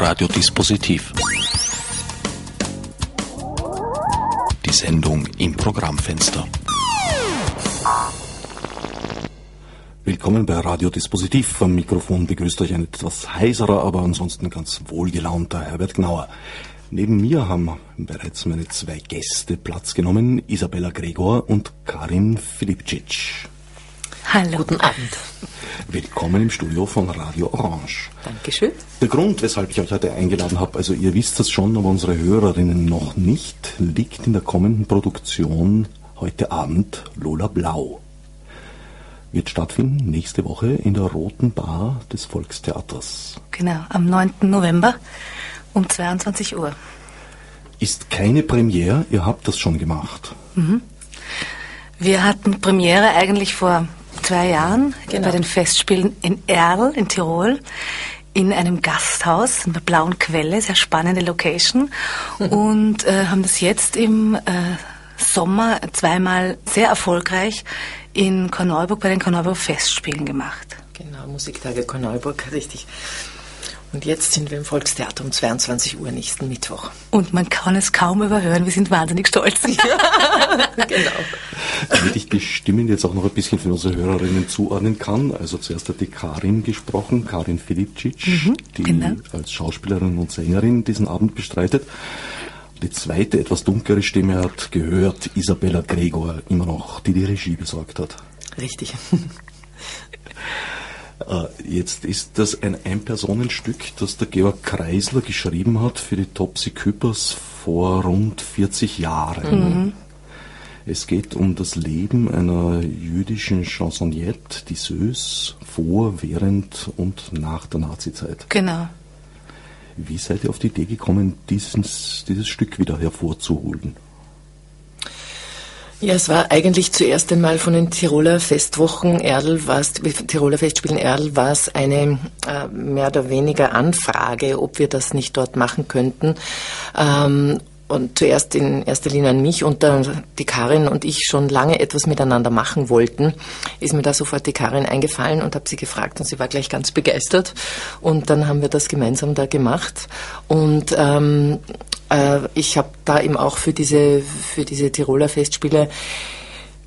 Radiodispositiv. Die Sendung im Programmfenster. Willkommen bei Radiodispositiv. Am Mikrofon begrüßt euch ein etwas heiserer, aber ansonsten ganz wohlgelaunter Herbert Gnauer. Neben mir haben bereits meine zwei Gäste Platz genommen, Isabella Gregor und Karin Filipcic. Hallo. Guten Abend. Willkommen im Studio von Radio Orange. Dankeschön. Der Grund, weshalb ich euch heute eingeladen habe, also ihr wisst das schon, aber unsere Hörerinnen noch nicht, liegt in der kommenden Produktion heute Abend Lola Blau. Wird stattfinden nächste Woche in der Roten Bar des Volkstheaters. Genau, am 9. November um 22 Uhr. Ist keine Premiere, ihr habt das schon gemacht. Mhm. Wir hatten Premiere eigentlich vor zwei Jahren genau. bei den Festspielen in Erl in Tirol in einem Gasthaus in der Blauen Quelle, sehr spannende Location und äh, haben das jetzt im äh, Sommer zweimal sehr erfolgreich in Korneuburg bei den Korneuburg Festspielen gemacht. Genau, Musiktage Korneuburg, richtig. Und jetzt sind wir im Volkstheater um 22 Uhr nächsten Mittwoch. Und man kann es kaum überhören, wir sind wahnsinnig stolz. Ja, genau. Damit ich die Stimmen jetzt auch noch ein bisschen für unsere Hörerinnen zuordnen kann. Also zuerst hat die Karin gesprochen, Karin Filipcic, mhm, die genau. als Schauspielerin und Sängerin diesen Abend bestreitet. Die zweite, etwas dunklere Stimme hat gehört Isabella Gregor immer noch, die die Regie besorgt hat. Richtig. Äh, jetzt ist das ein Ein-Personenstück, das der Georg Kreisler geschrieben hat für die Topsy Küppers vor rund 40 Jahren. Mhm. Es geht um das Leben einer jüdischen Chansonniette, die Sös, vor, während und nach der Nazizeit. Genau. Wie seid ihr auf die Idee gekommen, dieses, dieses Stück wieder hervorzuholen? Ja, es war eigentlich zuerst einmal von den Tiroler Festwochen Erdl, war es, Tiroler Festspielen Erdl, war es eine äh, mehr oder weniger Anfrage, ob wir das nicht dort machen könnten. Ähm, und zuerst in erster Linie an mich und dann die Karin und ich schon lange etwas miteinander machen wollten, ist mir da sofort die Karin eingefallen und habe sie gefragt und sie war gleich ganz begeistert und dann haben wir das gemeinsam da gemacht und ähm, äh, ich habe da eben auch für diese, für diese Tiroler Festspiele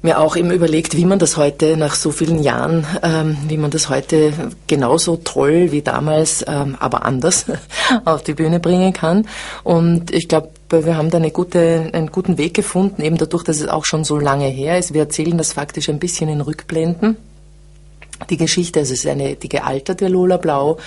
mir auch eben überlegt, wie man das heute nach so vielen Jahren, ähm, wie man das heute genauso toll wie damals, ähm, aber anders auf die Bühne bringen kann. Und ich glaube, wir haben da eine gute, einen guten Weg gefunden, eben dadurch, dass es auch schon so lange her ist. Wir erzählen das faktisch ein bisschen in Rückblenden die Geschichte, also es ist eine die gealterte Lola Blau,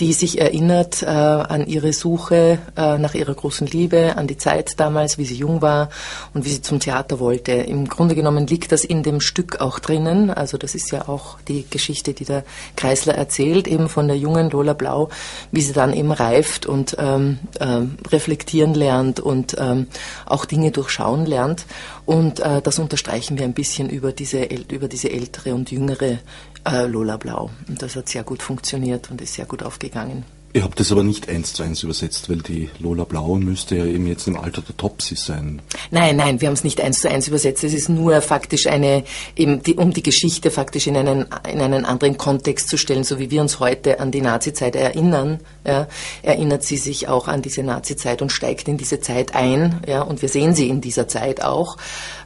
die sich erinnert äh, an ihre Suche äh, nach ihrer großen Liebe, an die Zeit damals, wie sie jung war und wie sie zum Theater wollte. Im Grunde genommen liegt das in dem Stück auch drinnen. Also das ist ja auch die Geschichte, die der Kreisler erzählt, eben von der jungen Lola Blau, wie sie dann eben reift und ähm, äh, reflektieren lernt und ähm, auch Dinge durchschauen lernt. Und äh, das unterstreichen wir ein bisschen über diese, über diese ältere und jüngere äh, Lola Blau. Und das hat sehr gut funktioniert und ist sehr gut aufgegangen. Ihr habt es aber nicht eins zu eins übersetzt, weil die Lola Blau müsste ja eben jetzt im Alter der Topsy sein. Nein, nein, wir haben es nicht eins zu eins übersetzt. Es ist nur faktisch eine, eben die, um die Geschichte faktisch in einen, in einen anderen Kontext zu stellen, so wie wir uns heute an die Nazizeit erinnern, ja, erinnert sie sich auch an diese Nazizeit und steigt in diese Zeit ein, ja, und wir sehen sie in dieser Zeit auch.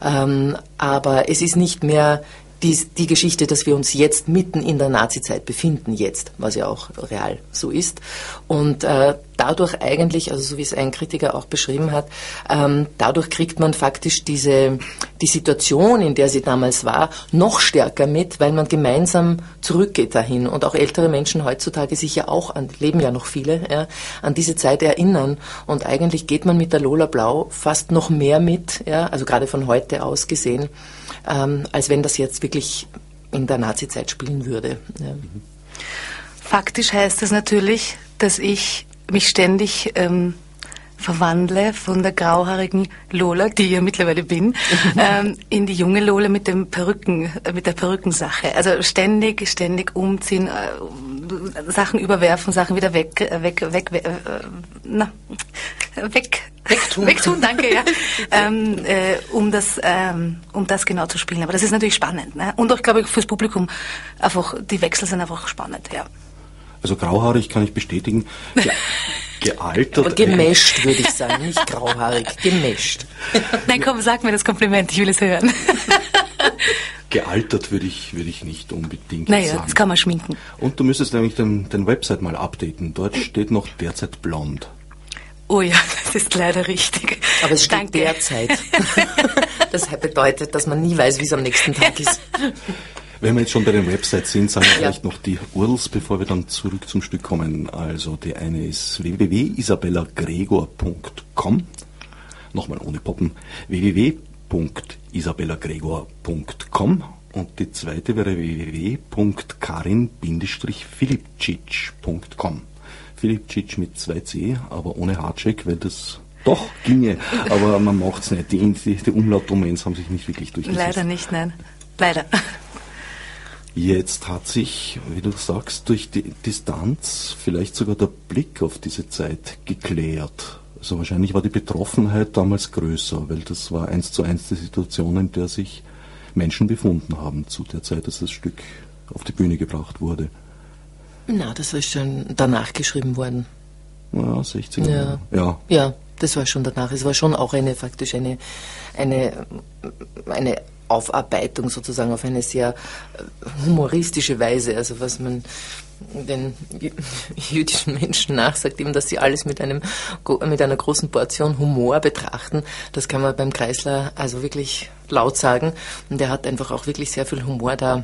Ähm, aber es ist nicht mehr die, die Geschichte, dass wir uns jetzt mitten in der Nazizeit befinden, jetzt, was ja auch real so ist. Und äh, dadurch eigentlich, also so wie es ein Kritiker auch beschrieben hat, ähm, dadurch kriegt man faktisch diese, die Situation, in der sie damals war, noch stärker mit, weil man gemeinsam zurückgeht dahin. Und auch ältere Menschen heutzutage sich ja auch an, leben ja noch viele, ja, an diese Zeit erinnern. Und eigentlich geht man mit der Lola Blau fast noch mehr mit, ja, also gerade von heute aus gesehen, ähm, als wenn das jetzt wirklich in der Nazizeit spielen würde. Ja. Faktisch heißt das natürlich, dass ich mich ständig ähm, verwandle von der grauhaarigen Lola, die ich ja mittlerweile bin, ähm, in die junge Lola mit dem Perücken, äh, mit der Perückensache. Also ständig, ständig umziehen, äh, Sachen überwerfen, Sachen wieder weg, äh, weg, weg, weg, äh, na, weg, wegtun, wegtun, danke, ja, ähm, äh, um das, ähm, um das genau zu spielen. Aber das ist natürlich spannend, ne? Und auch, glaube ich, fürs Publikum einfach, die Wechsel sind einfach spannend, ja. Also grauhaarig kann ich bestätigen. Gealtert. Aber gemischt, würde ich sagen, nicht grauhaarig, gemischt. Nein, komm, sag mir das Kompliment, ich will es hören. Gealtert würde ich, würde ich nicht unbedingt naja, sagen. das kann man schminken. Und du müsstest nämlich den, den Website mal updaten. Dort steht noch derzeit blond. Oh ja, das ist leider richtig. Aber es steht Danke. derzeit. Das bedeutet, dass man nie weiß, wie es am nächsten Tag ist. Wenn wir jetzt schon bei den Websites sind, sagen wir vielleicht noch die URLs, bevor wir dann zurück zum Stück kommen. Also die eine ist www.isabellagregor.com. Nochmal ohne Poppen. www.isabellagregor.com und die zweite wäre www.karin-filipcic.com. Filipcic mit zwei C, aber ohne Hardcheck, weil das doch ginge, aber man macht's nicht. Die, die, die Umlautdomains haben sich nicht wirklich durchgesetzt. Leider nicht, nein. Leider. Jetzt hat sich, wie du sagst, durch die Distanz vielleicht sogar der Blick auf diese Zeit geklärt. Also wahrscheinlich war die Betroffenheit damals größer, weil das war eins zu eins die Situation, in der sich Menschen befunden haben zu der Zeit, dass das Stück auf die Bühne gebracht wurde. Na, das ist schon danach geschrieben worden. Ja, 60er. Ja. Jahre. ja. Ja, das war schon danach. Es war schon auch eine faktisch eine, eine, eine Aufarbeitung sozusagen auf eine sehr humoristische Weise. Also was man den jü- jüdischen Menschen nachsagt, eben, dass sie alles mit einem mit einer großen Portion Humor betrachten. Das kann man beim Kreisler also wirklich laut sagen. Und er hat einfach auch wirklich sehr viel Humor da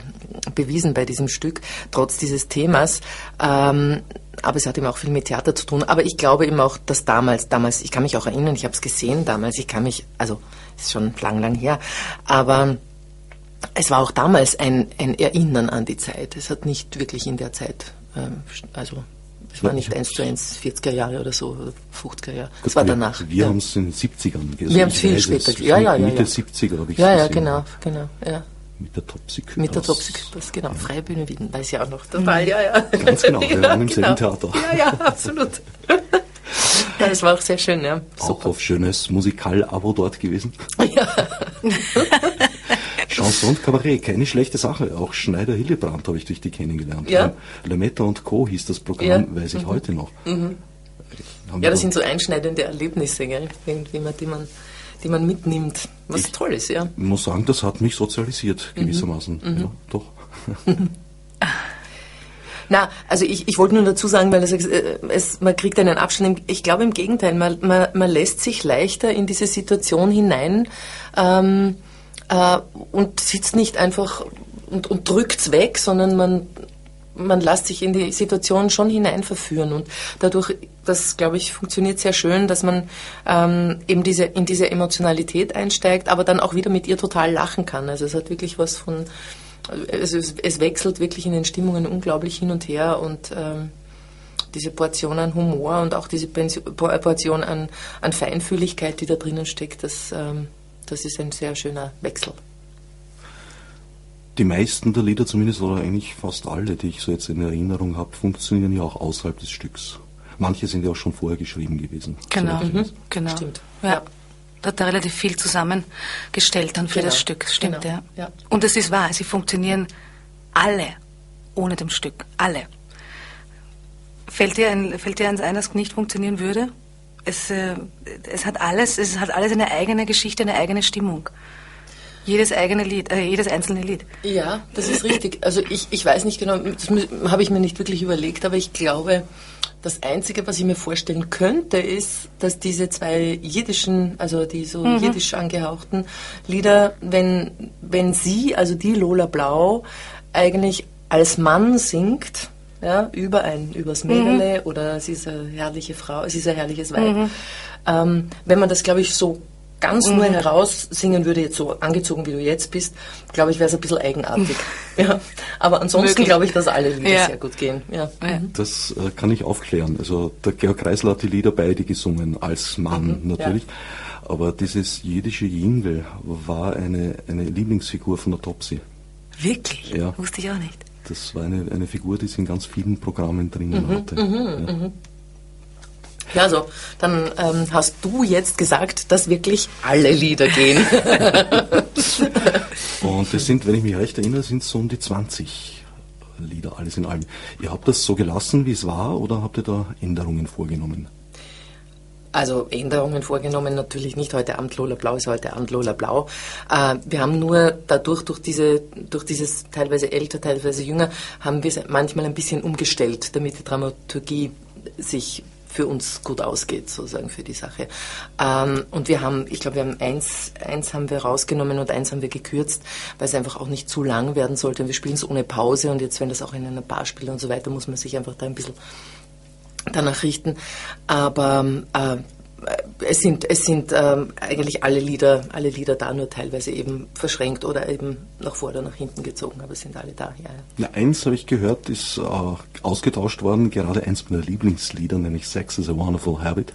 bewiesen bei diesem Stück, trotz dieses Themas. Ähm, aber es hat eben auch viel mit Theater zu tun. Aber ich glaube eben auch, dass damals, damals, ich kann mich auch erinnern, ich habe es gesehen damals, ich kann mich, also ist schon lang, lang her, aber es war auch damals ein, ein Erinnern an die Zeit. Es hat nicht wirklich in der Zeit, ähm, also es war Ja, nicht ich- eins zu eins 40er Jahre oder so, oder 50er Jahre. Gut, Es war wir, danach. Wir ja. haben es in den 70ern gesehen. Wir haben's Ich viel später es. ge- ja, ja, ja, Mitte ja. 70er habe ich Ja, ja, gesehen. genau, genau, ja. Mit der Topsy Mit der Küppers, genau. Freie Bühne Wien, weiß ich auch noch. Total, ja, ja. Ganz genau, wir waren im selben Theater. Ja, ja, absolut. ja, das war auch sehr schön, ja. Auch Super. auf schönes Musikal-Abo dort gewesen. Ja. Chanson und Kabarett, keine schlechte Sache. Auch Schneider Hillebrand habe ich durch die kennengelernt. Ja. Lemetta und Co. hieß das Programm, Ja. weiß ich heute noch. Haben ja, das sind so einschneidende Erlebnisse, gell? Irgendwie, die, man, die man mitnimmt. Was Ich- toll ist, ja. Ich muss sagen, das hat mich sozialisiert, Mhm. gewissermaßen. Ja, doch. Na, also ich, ich wollte nur dazu sagen, weil sagst, äh, es, man kriegt einen Abstand. Ich glaube im Gegenteil, man, man, man lässt sich leichter in diese Situation hinein ähm, äh, und sitzt nicht einfach und, und drückt's weg, sondern man, man lässt sich in die Situation schon hinein verführen. Und dadurch, das glaube ich, funktioniert sehr schön, dass man ähm, eben diese, in diese Emotionalität einsteigt, aber dann auch wieder mit ihr total lachen kann. Also es hat wirklich was von also es, es wechselt wirklich in den Stimmungen unglaublich hin und her und ähm, diese Portion an Humor und auch diese Portion an, an Feinfühligkeit, die da drinnen steckt, das, ähm, das ist ein sehr schöner Wechsel. Die meisten der Lieder zumindest, oder eigentlich fast alle, die ich so jetzt in Erinnerung habe, funktionieren ja auch außerhalb des Stücks. Manche sind ja auch schon vorher geschrieben gewesen. Genau, weiß. genau. Stimmt. Ja. Ja. Da hat er relativ viel zusammengestellt dann für Genau, das Stück. Stimmt, genau, ja. ja. Und es ist wahr, sie funktionieren alle ohne dem Stück. Alle. Fällt dir, ein, fällt dir eins ein, das nicht funktionieren würde? Es, äh, es hat alles, es hat alles eine eigene Geschichte, eine eigene Stimmung. Jedes eigene Lied, äh, jedes einzelne Lied. Ja, das ist richtig. Also ich, ich weiß nicht genau, das habe ich mir nicht wirklich überlegt, aber ich glaube, das Einzige, was ich mir vorstellen könnte, ist, dass diese zwei jiddischen, also die so jiddisch angehauchten Lieder, wenn, wenn sie, also die Lola Blau, eigentlich als Mann singt, ja, über ein, übers Mädele oder sie ist eine herrliche Frau, sie ist ein herrliches Weib. Ähm, wenn man das, glaube ich, so ganz nur heraus singen würde, jetzt so angezogen, wie du jetzt bist, glaube ich, wäre es ein bisschen eigenartig. ja. Aber ansonsten glaube ich, dass alle Lieder Ja. sehr gut gehen. Ja. Ja. Das äh, kann ich aufklären. Also der Georg Kreisler hat die Lieder beide gesungen, als Mann Mhm, natürlich. Aber dieses jiddische Jingel war eine, eine Lieblingsfigur von der Topsy. Wirklich? Ja. Wusste ich auch nicht. Das war eine, eine Figur, die sie in ganz vielen Programmen Mhm, drinnen hatte. ja. Ja, also, dann ähm, hast du jetzt gesagt, dass wirklich alle Lieder gehen. Und das sind, wenn ich mich recht erinnere, sind so um die 20 Lieder, alles in allem. Ihr habt das so gelassen, wie es war, oder habt ihr da Änderungen vorgenommen? Also Änderungen vorgenommen natürlich nicht. Heute Abend Lola Blau ist heute Abend Lola Blau. Äh, wir haben nur dadurch, durch, diese, durch dieses teilweise älter, teilweise jünger, haben wir es manchmal ein bisschen umgestellt, damit die Dramaturgie sich für uns gut ausgeht, sozusagen für die Sache. Ähm, und wir haben, ich glaube, wir haben eins, eins haben wir rausgenommen und eins haben wir gekürzt, weil es einfach auch nicht zu lang werden sollte. Wir spielen es ohne Pause und jetzt, wenn das auch in einer Bar spielt und so weiter, muss man sich einfach da ein bisschen danach richten. Aber äh, es sind, es sind ähm, eigentlich alle Lieder, alle Lieder da, nur teilweise eben verschränkt oder eben nach vor oder nach hinten gezogen, aber es sind alle da, ja. ja. eins habe ich gehört, ist äh, ausgetauscht worden, gerade eins meiner Lieblingslieder, nämlich Sex is a Wonderful Habit.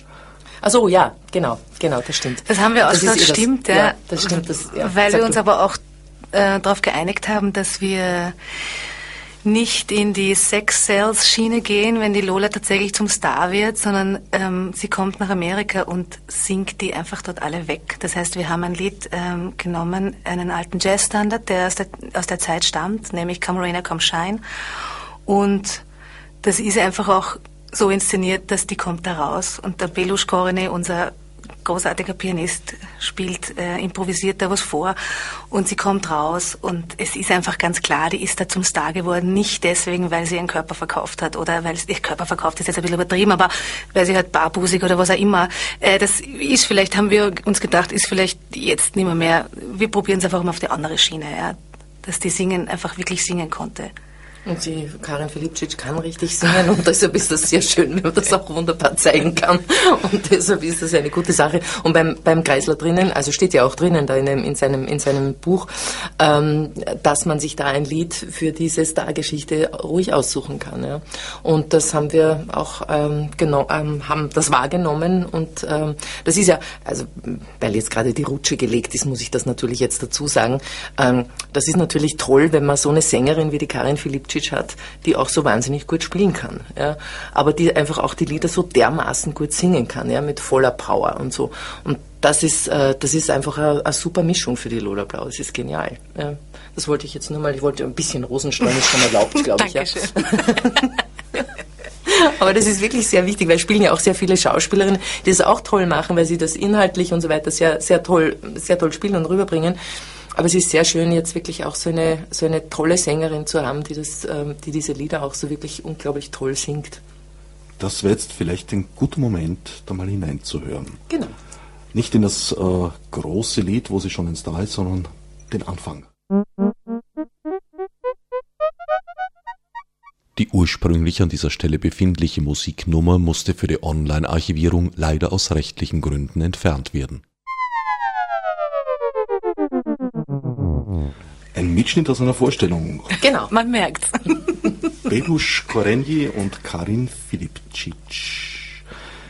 Also ja, genau, genau, das stimmt. Das haben wir auch, das, das stimmt, das, ja. ja. Das stimmt, das, ja, Weil wir uns du. aber auch äh, darauf geeinigt haben, dass wir nicht in die Sex-Sales-Schiene gehen, wenn die Lola tatsächlich zum Star wird, sondern ähm, sie kommt nach Amerika und singt die einfach dort alle weg. Das heißt, wir haben ein Lied ähm, genommen, einen alten Jazz-Standard, der aus, der aus der Zeit stammt, nämlich Come Rain, Come Shine. Und das ist einfach auch so inszeniert, dass die kommt da raus. Und der Belush Korene, unser großartiger Pianist, spielt, äh, improvisiert da was vor und sie kommt raus und es ist einfach ganz klar, die ist da zum Star geworden, nicht deswegen, weil sie ihren Körper verkauft hat oder weil sie ihr Körper verkauft ist jetzt ein bisschen übertrieben, aber weil sie halt barbusig oder was auch immer. Äh, das ist vielleicht, haben wir uns gedacht, ist vielleicht jetzt nicht mehr mehr, wir probieren es einfach mal auf die andere Schiene, ja, dass die singen, einfach wirklich singen konnte. Und die Karin Filipcic kann richtig singen und deshalb ist das sehr schön, wenn man das auch wunderbar zeigen kann. Und deshalb ist das eine gute Sache. Und beim, beim Kreisler drinnen, also steht ja auch drinnen da in, dem, in, seinem, in seinem Buch, ähm, dass man sich da ein Lied für diese Stargeschichte ruhig aussuchen kann. Ja. Und das haben wir auch ähm, genau, ähm, haben das wahrgenommen und ähm, das ist ja, also weil jetzt gerade die Rutsche gelegt ist, muss ich das natürlich jetzt dazu sagen. Ähm, das ist natürlich toll, wenn man so eine Sängerin wie die Karin Filipcic Lucic hat, die auch so wahnsinnig gut spielen kann. Ja. Aber die einfach auch die Lieder so dermaßen gut singen kann, ja, mit voller Power und so. Und das ist, äh, das ist einfach eine, eine, super Mischung für die Lola Blau. Das ist genial. Ja. Das wollte ich jetzt nur mal, ich wollte ein bisschen Rosenstreuen ist schon erlaubt, glaube ich. Ja. Aber das ist wirklich sehr wichtig, weil spielen ja auch sehr viele Schauspielerinnen, die das auch toll machen, weil sie das inhaltlich und so weiter sehr, sehr toll, sehr toll spielen und rüberbringen. Aber es ist sehr schön, jetzt wirklich auch so eine, so eine tolle Sängerin zu haben, die, das, ähm, die diese Lieder auch so wirklich unglaublich toll singt. Das wäre jetzt vielleicht ein guter Moment, da mal hineinzuhören. Genau. Nicht in das äh, große Lied, wo sie schon ein Star ist, sondern den Anfang. Die ursprünglich an dieser Stelle befindliche Musiknummer musste für die Online-Archivierung leider aus rechtlichen Gründen entfernt werden. Mitschnitt aus einer Vorstellung. Genau, man merkt's. Belush Korenji und Karin Filipcic.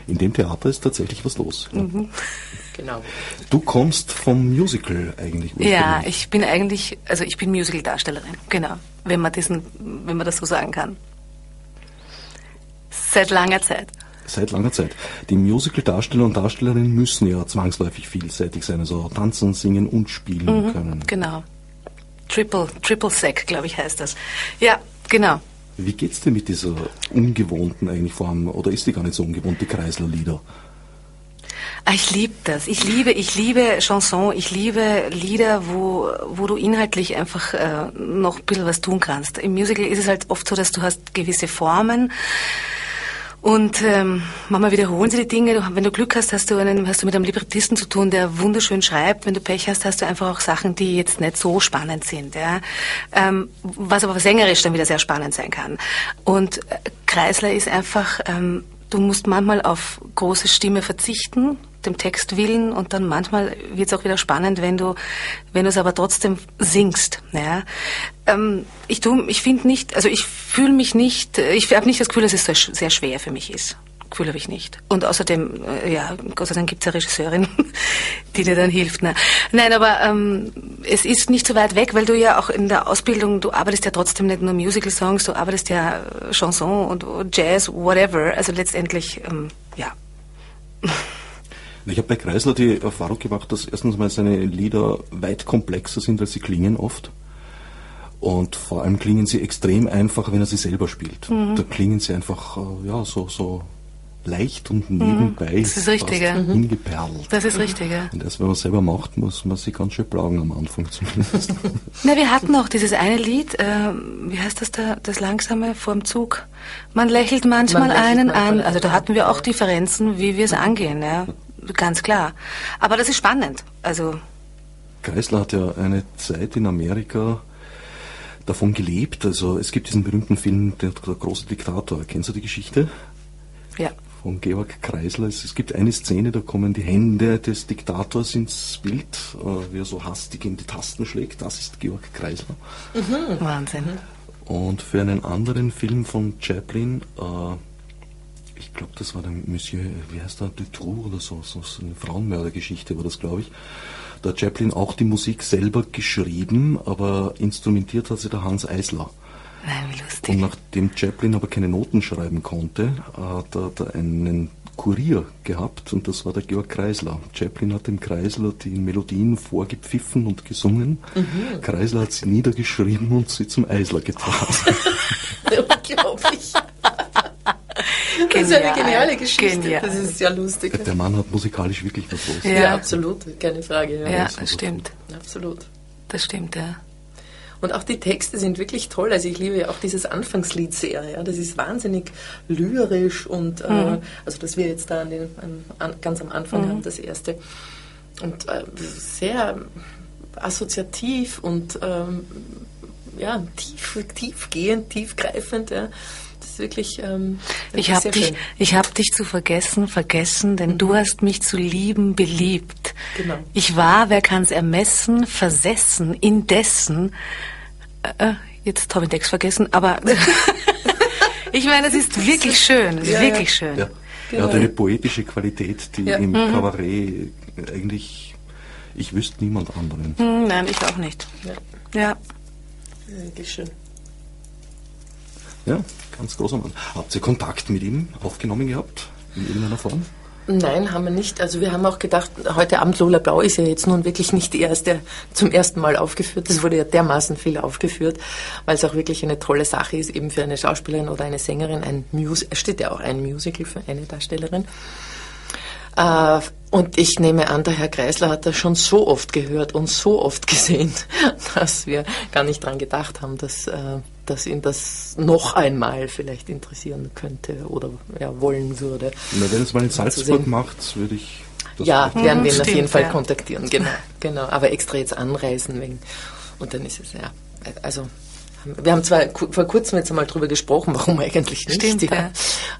In dem Theater ist tatsächlich was los. Mhm. Genau. Du kommst vom Musical eigentlich. Ja, ich bin eigentlich, also ich bin Musical-Darstellerin, genau, wenn man, diesen, wenn man das so sagen kann. Seit langer Zeit. Seit langer Zeit. Die Musical-Darsteller und Darstellerinnen müssen ja zwangsläufig vielseitig sein, also tanzen, singen und spielen mhm, können. Genau. Triple, Triple Sec, glaube ich, heißt das. Ja, genau. Wie geht's dir mit dieser ungewohnten eigentlich Form, oder ist die gar nicht so ungewohnt, die Kreisler-Lieder? Ah, ich liebe das. Ich liebe, ich liebe Chanson. Ich liebe Lieder, wo, wo du inhaltlich einfach äh, noch ein bisschen was tun kannst. Im Musical ist es halt oft so, dass du hast gewisse Formen und ähm, manchmal wiederholen sie die Dinge. Wenn du Glück hast, hast du, einen, hast du mit einem Librettisten zu tun, der wunderschön schreibt. Wenn du Pech hast, hast du einfach auch Sachen, die jetzt nicht so spannend sind. Ja? Ähm, was aber sängerisch dann wieder sehr spannend sein kann. Und äh, Kreisler ist einfach, ähm, du musst manchmal auf große Stimme verzichten, dem Text willen und dann manchmal wird es auch wieder spannend, wenn du, wenn es aber trotzdem singst. Ja. Ähm, ich ich finde nicht, also ich fühle mich nicht, ich habe nicht das Gefühl, dass es sehr schwer für mich ist. Gefühl habe ich nicht. Und außerdem, äh, ja, Gott sei Dank gibt es eine Regisseurin, die dir dann hilft. Ne? Nein, aber ähm, es ist nicht so weit weg, weil du ja auch in der Ausbildung, du arbeitest ja trotzdem nicht nur Musical-Songs, du arbeitest ja Chanson und Jazz, whatever. Also letztendlich, ähm, ja. Ich habe bei Kreisler die Erfahrung gemacht, dass erstens mal seine Lieder weit komplexer sind, als sie klingen oft. Und vor allem klingen sie extrem einfach, wenn er sie selber spielt. Mhm. Da klingen sie einfach, äh, ja, so, so leicht und nebenbei das ist richtig, ja. hingeperlt. Das ist richtig, ja. Und erst wenn man es selber macht, muss man sich ganz schön plagen am Anfang zumindest. Na, wir hatten auch dieses eine Lied, äh, wie heißt das da, das langsame vorm Zug? Man lächelt manchmal Man lächelt einen manchmal an. Also da hatten wir auch Differenzen, wie wir es angehen, ja. Ganz klar. Aber das ist spannend. Also, Kreisler hat ja eine Zeit in Amerika davon gelebt. Also es gibt diesen berühmten Film Der, der große Diktator. Kennst du die Geschichte? ja. von Georg Kreisler. Es, es gibt eine Szene, da kommen die Hände des Diktators ins Bild, äh, wie er so hastig in die Tasten schlägt. Das ist Georg Kreisler. Wahnsinn. Und für einen anderen Film von Chaplin, äh, ich glaube, das war der Monsieur, wie heißt der, Dutroux oder so, so, eine Frauenmördergeschichte war das, glaube ich. Da hat Chaplin auch die Musik selber geschrieben, aber instrumentiert hat sie der Hans Eisler. Nein, wie Und lustig. nachdem Chaplin aber keine Noten schreiben konnte, hat er einen Kurier gehabt und das war der Georg Kreisler. Chaplin hat dem Kreisler die Melodien vorgepfiffen und gesungen. Kreisler hat sie niedergeschrieben und sie zum Eisler getragen. Unglaublich. Das ist eine Genial. geniale Geschichte. Genial. Das ist ja lustig. Der Mann hat musikalisch wirklich was los. Ja, Ja. absolut, keine Frage. Ja. Ja, das stimmt. Absolut. Das stimmt, ja. Und auch die Texte sind wirklich toll. Also ich liebe ja auch dieses Anfangslied sehr. Ja. Das ist wahnsinnig lyrisch und äh, also dass wir jetzt da an den, an, an, ganz am Anfang haben, das erste. Und äh, sehr assoziativ und ähm, ja, tief, tiefgehend, tiefgreifend. Ja. Ist wirklich, ähm, Ich habe dich, schön. ich hab dich zu vergessen, vergessen, denn du hast mich zu lieben beliebt. Genau. Ich war, wer kann's ermessen, versessen, indessen. Äh, äh, jetzt habe ich den Text vergessen, aber ich meine, es ist wirklich schön, es ist Ja, ja. wirklich schön. Ja. Er hat eine poetische Qualität, die Ja. im Kabarett eigentlich, ich wüsste niemand anderen. Hm, nein, ich auch nicht. Ja, Ja. wirklich schön. Ja, ganz großer Mann. Habt ihr Kontakt mit ihm aufgenommen gehabt? In irgendeiner Form? Nein, haben wir nicht. Also wir haben auch gedacht, heute Abend Lola Blau ist ja jetzt nun wirklich nicht die erste, zum ersten Mal aufgeführt. Das wurde ja dermaßen viel aufgeführt, weil es auch wirklich eine tolle Sache ist, eben für eine Schauspielerin oder eine Sängerin, ein Mus es steht ja auch ein Musical für eine Darstellerin. Äh, und ich nehme an, der Herr Kreisler hat das schon so oft gehört und so oft gesehen, dass wir gar nicht dran gedacht haben, dass, äh, dass ihn das noch einmal vielleicht interessieren könnte oder ja, wollen würde. Na, wenn es mal in Salzburg macht, würde ich das Ja, werden wir ihn auf jeden Fall ja. kontaktieren, genau, genau. Aber extra jetzt anreisen wegen. Und dann ist es ja, also wir haben zwar ku- vor kurzem jetzt einmal drüber gesprochen, warum eigentlich nicht, Stimmt, ja. ja.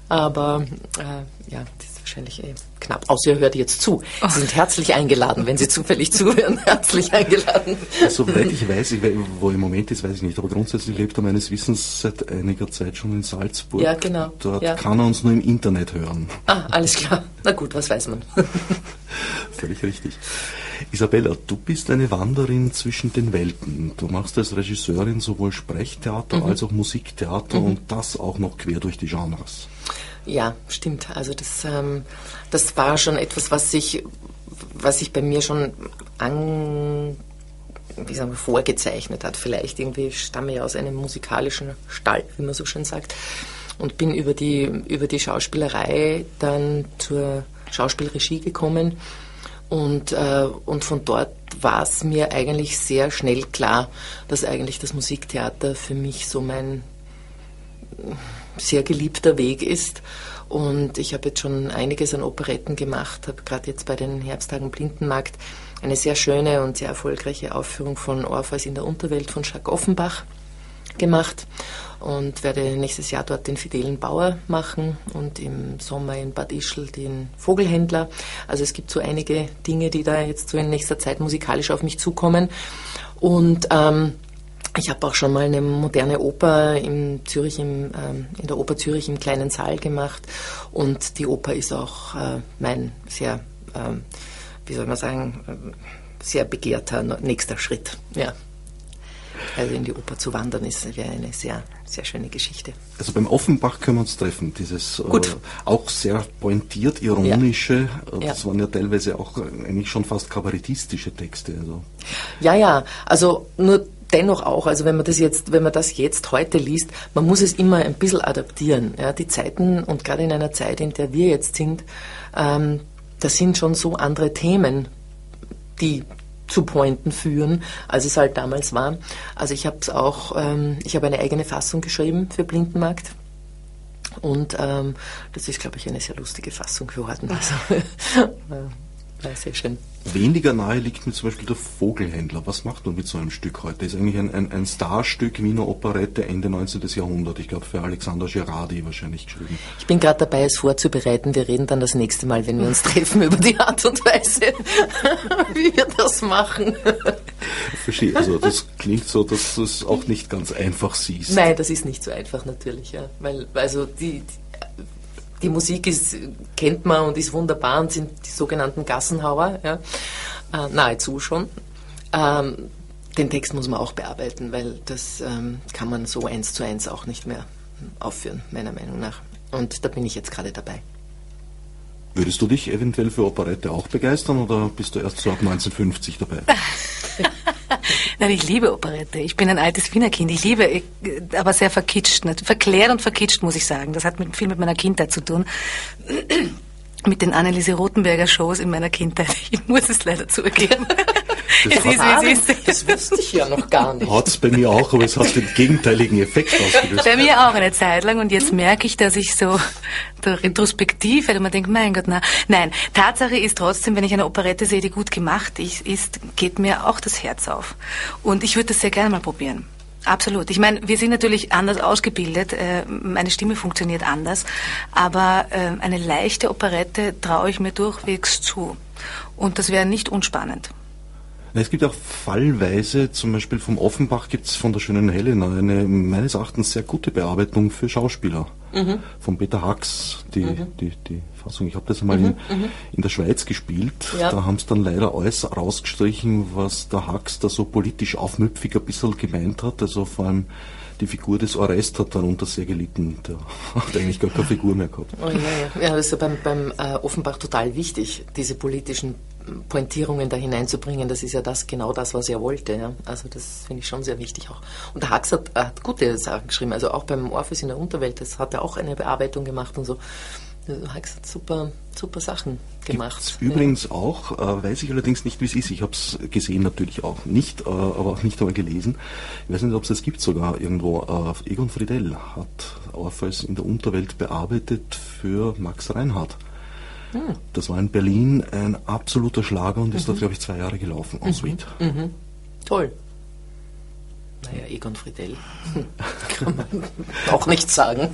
Aber äh, ja, das ist wahrscheinlich eh knapp. Außer ihr hört jetzt zu. Oh. Sie sind herzlich eingeladen, wenn Sie zufällig zuhören, herzlich eingeladen. Soweit ich weiß, ich, wo er im Moment ist, weiß ich nicht, aber grundsätzlich lebt er meines Wissens seit einiger Zeit schon in Salzburg. Ja, genau, Dort ja. kann er uns nur im Internet hören. Ah, alles klar. Na gut, was weiß man. Völlig richtig. Isabella, du bist eine Wanderin zwischen den Welten. Du machst als Regisseurin sowohl Sprechtheater als auch Musiktheater und das auch noch quer durch die Genres. Ja, stimmt. Also das, ähm, das war schon etwas, was sich, was sich bei mir schon an, wie sagen wir, vorgezeichnet hat. Vielleicht irgendwie ich stamme ja aus einem musikalischen Stall, wie man so schön sagt, und bin über die über die Schauspielerei dann zur Schauspielregie gekommen. Und, äh, und von dort war es mir eigentlich sehr schnell klar, dass eigentlich das Musiktheater für mich so mein sehr geliebter Weg ist. Und ich habe jetzt schon einiges an Operetten gemacht, habe gerade jetzt bei den Herbsttagen Blindenmarkt eine sehr schöne und sehr erfolgreiche Aufführung von Orpheus in der Unterwelt von Jacques Offenbach gemacht und werde nächstes Jahr dort den Fidelen Bauer machen und im Sommer in Bad Ischl den Vogelhändler. Also es gibt so einige Dinge, die da jetzt so in nächster Zeit musikalisch auf mich zukommen. Und ähm, ich habe auch schon mal eine moderne Oper in Zürich, im, ähm, in der Oper Zürich im kleinen Saal gemacht. Und die Oper ist auch äh, mein sehr, ähm, wie soll man sagen, ähm, sehr begehrter nächster Schritt. Ja. Also in die Oper zu wandern ist wäre eine sehr, sehr schöne Geschichte. Also beim Offenbach können wir uns treffen. Dieses Gut. Äh, auch sehr pointiert, ironische, äh, Ja. das waren ja teilweise auch äh, eigentlich schon fast kabarettistische Texte. Also. Ja, ja, also nur dennoch auch, also wenn man das jetzt, wenn man das jetzt heute liest, man muss es immer ein bisschen adaptieren. Ja, die Zeiten und gerade in einer Zeit, in der wir jetzt sind, ähm, das sind schon so andere Themen, die zu Pointen führen, als es halt damals war. Also ich habe es auch, ähm, ich habe eine eigene Fassung geschrieben für Blindenmarkt. Und ähm, das ist, glaube ich, eine sehr lustige Fassung geworden. Also, Ja, sehr schön. Weniger nahe liegt mir zum Beispiel der Vogelhändler. Was macht man mit so einem Stück heute? Das ist eigentlich ein, ein, ein Starstück Wiener Operette Ende 19. Jahrhundert. Ich glaube für Alexander Gerardi wahrscheinlich geschrieben. Ich bin gerade dabei, es vorzubereiten. Wir reden dann das nächste Mal, wenn wir uns treffen, über die Art und Weise, wie wir das machen. Verstehe. Also das klingt so, dass du es auch nicht ganz einfach siehst. Nein, das ist nicht so einfach natürlich, ja. Weil also die, die die Musik ist, kennt man und ist wunderbar und sind die sogenannten Gassenhauer, ja, äh, nahezu schon. Ähm, den Text muss man auch bearbeiten, weil das ähm, kann man so eins zu eins auch nicht mehr aufführen, meiner Meinung nach. Und da bin ich jetzt gerade dabei. Würdest du dich eventuell für Operette auch begeistern oder bist du erst so ab 1950 dabei? Nein, ich liebe Operette. Ich bin ein altes Wiener Kind. Ich liebe, aber sehr verkitscht. Verklärt und verkitscht, muss ich sagen. Das hat mit, viel mit meiner Kindheit zu tun mit den Anneliese Rothenberger Shows in meiner Kindheit. Ich muss es leider zugeben. Das, es ist, wie es ist. das wusste ich ja noch gar nicht. Hat es bei mir auch, aber es hat den gegenteiligen Effekt ausgelöst. Bei mir auch eine Zeit lang und jetzt merke ich, dass ich so retrospektiv, weil man denkt, mein Gott, na, nein. Tatsache ist trotzdem, wenn ich eine Operette sehe, die gut gemacht ist, geht mir auch das Herz auf. Und ich würde das sehr gerne mal probieren. Absolut. Ich meine, wir sind natürlich anders ausgebildet. Äh, meine Stimme funktioniert anders. Aber äh, eine leichte Operette traue ich mir durchwegs zu. Und das wäre nicht unspannend. Es gibt auch fallweise, zum Beispiel vom Offenbach gibt es von der schönen Helena eine meines Erachtens sehr gute Bearbeitung für Schauspieler. Mhm. Von Peter Hacks, die, mhm. die, die Fassung. Ich habe das einmal mhm. in, mhm. in, der Schweiz gespielt. Ja. Da haben sie dann leider alles rausgestrichen, was der Hacks da so politisch aufmüpfig ein bisschen gemeint hat. Also vor allem die Figur des Orest hat darunter sehr gelitten. Der hat eigentlich gar keine Figur mehr gehabt. Oh, ja, ja. ja, das ist ja beim, beim äh, Offenbach total wichtig, diese politischen Pointierungen da hineinzubringen. Das ist ja das genau das, was er wollte. Ja. Also das finde ich schon sehr wichtig auch. Und der Hax hat, hat gute Sachen geschrieben. Also auch beim Orpheus in der Unterwelt, das hat er auch eine Bearbeitung gemacht und so. Hax hat super, super Sachen gemacht. Gibt's übrigens ja. auch, äh, weiß ich allerdings nicht, wie es ist. Ich habe es gesehen natürlich auch nicht, äh, aber auch nicht einmal gelesen. Ich weiß nicht, ob es das gibt sogar irgendwo. Äh, Egon Friedell hat Orpheus in der Unterwelt bearbeitet für Max Reinhardt. Hm. Das war in Berlin ein absoluter Schlager und ist mhm. dort, glaube ich, zwei Jahre gelaufen, en suite. Mhm. Toll. Naja, Egon Friedell. Kann man auch nichts sagen.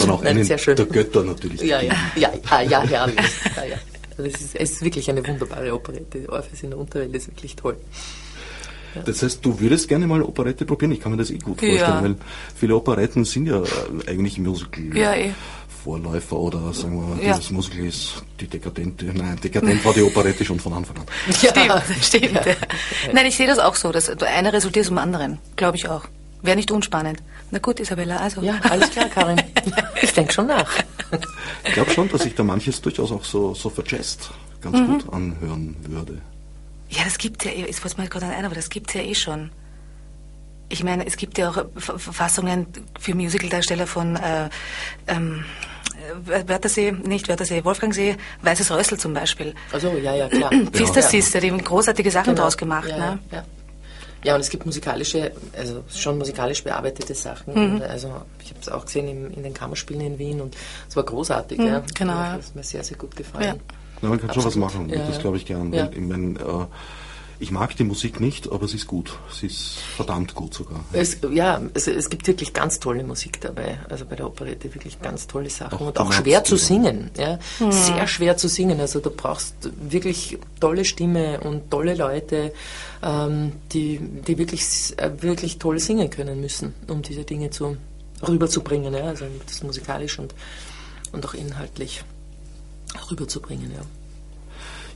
Dann auch Nein, einen sehr schön. der Götter natürlich. Ja, ja, ja, ja, ja, herrlich. Ja, ja. Also es, ist, es ist wirklich eine wunderbare Operette. Orpheus in der Unterwelt ist wirklich toll. Ja. Das heißt, du würdest gerne mal Operette probieren? Ich kann mir das eh gut vorstellen, ja. weil viele Operetten sind ja eigentlich Musical. Ja, eh. Vorläufer oder sagen wir, ja. dieses Musical ist die dekadente, nein, dekadent war die Operette schon von Anfang an. Ja, stimmt, stimmt. Ja. Nein, ich sehe das auch so, dass einer resultiert zum anderen, glaube ich auch. Wäre nicht unspannend. Na gut, Isabella, also. Ja, alles klar, Karin. ich denke schon nach. Ich glaube schon, dass sich da manches durchaus auch so, so verjazzt ganz mhm. gut anhören würde. Ja, das gibt ja, eh, es fällt mir gerade ein, aber das gibt es ja eh schon. Ich meine, es gibt ja auch Fassungen für Musicaldarsteller von äh, ähm, äh, Wörthersee, nicht Wörthersee, Wolfgangsee, Weißes Rössel zum Beispiel. Also ja, ja, klar. Pfister ja. Sister, die haben großartige Sachen genau. draus gemacht. Ja, ne? ja. ja, und es gibt musikalische, also schon musikalisch bearbeitete Sachen. Mhm. also ich habe es auch gesehen in, in, den Kammerspielen in Wien und es war großartig. Mhm, ja. Genau. Das hat mir sehr, sehr gut gefallen. Ja. man kann Absolut. schon was machen, das glaube ich gern. Ja. Ich meine, äh, ich mag die Musik nicht, aber sie ist gut. Sie ist verdammt gut sogar. Es, ja, es, es gibt wirklich ganz tolle Musik dabei. Also bei der Operette wirklich ganz tolle Sachen. Auch und auch schwer zu singen. Ja? Mhm. Sehr schwer zu singen. Also du brauchst wirklich tolle Stimme und tolle Leute, ähm, die, die wirklich, äh, wirklich toll singen können müssen, um diese Dinge zu, rüberzubringen. Ja? Also das musikalisch und, und auch inhaltlich rüberzubringen. Ja.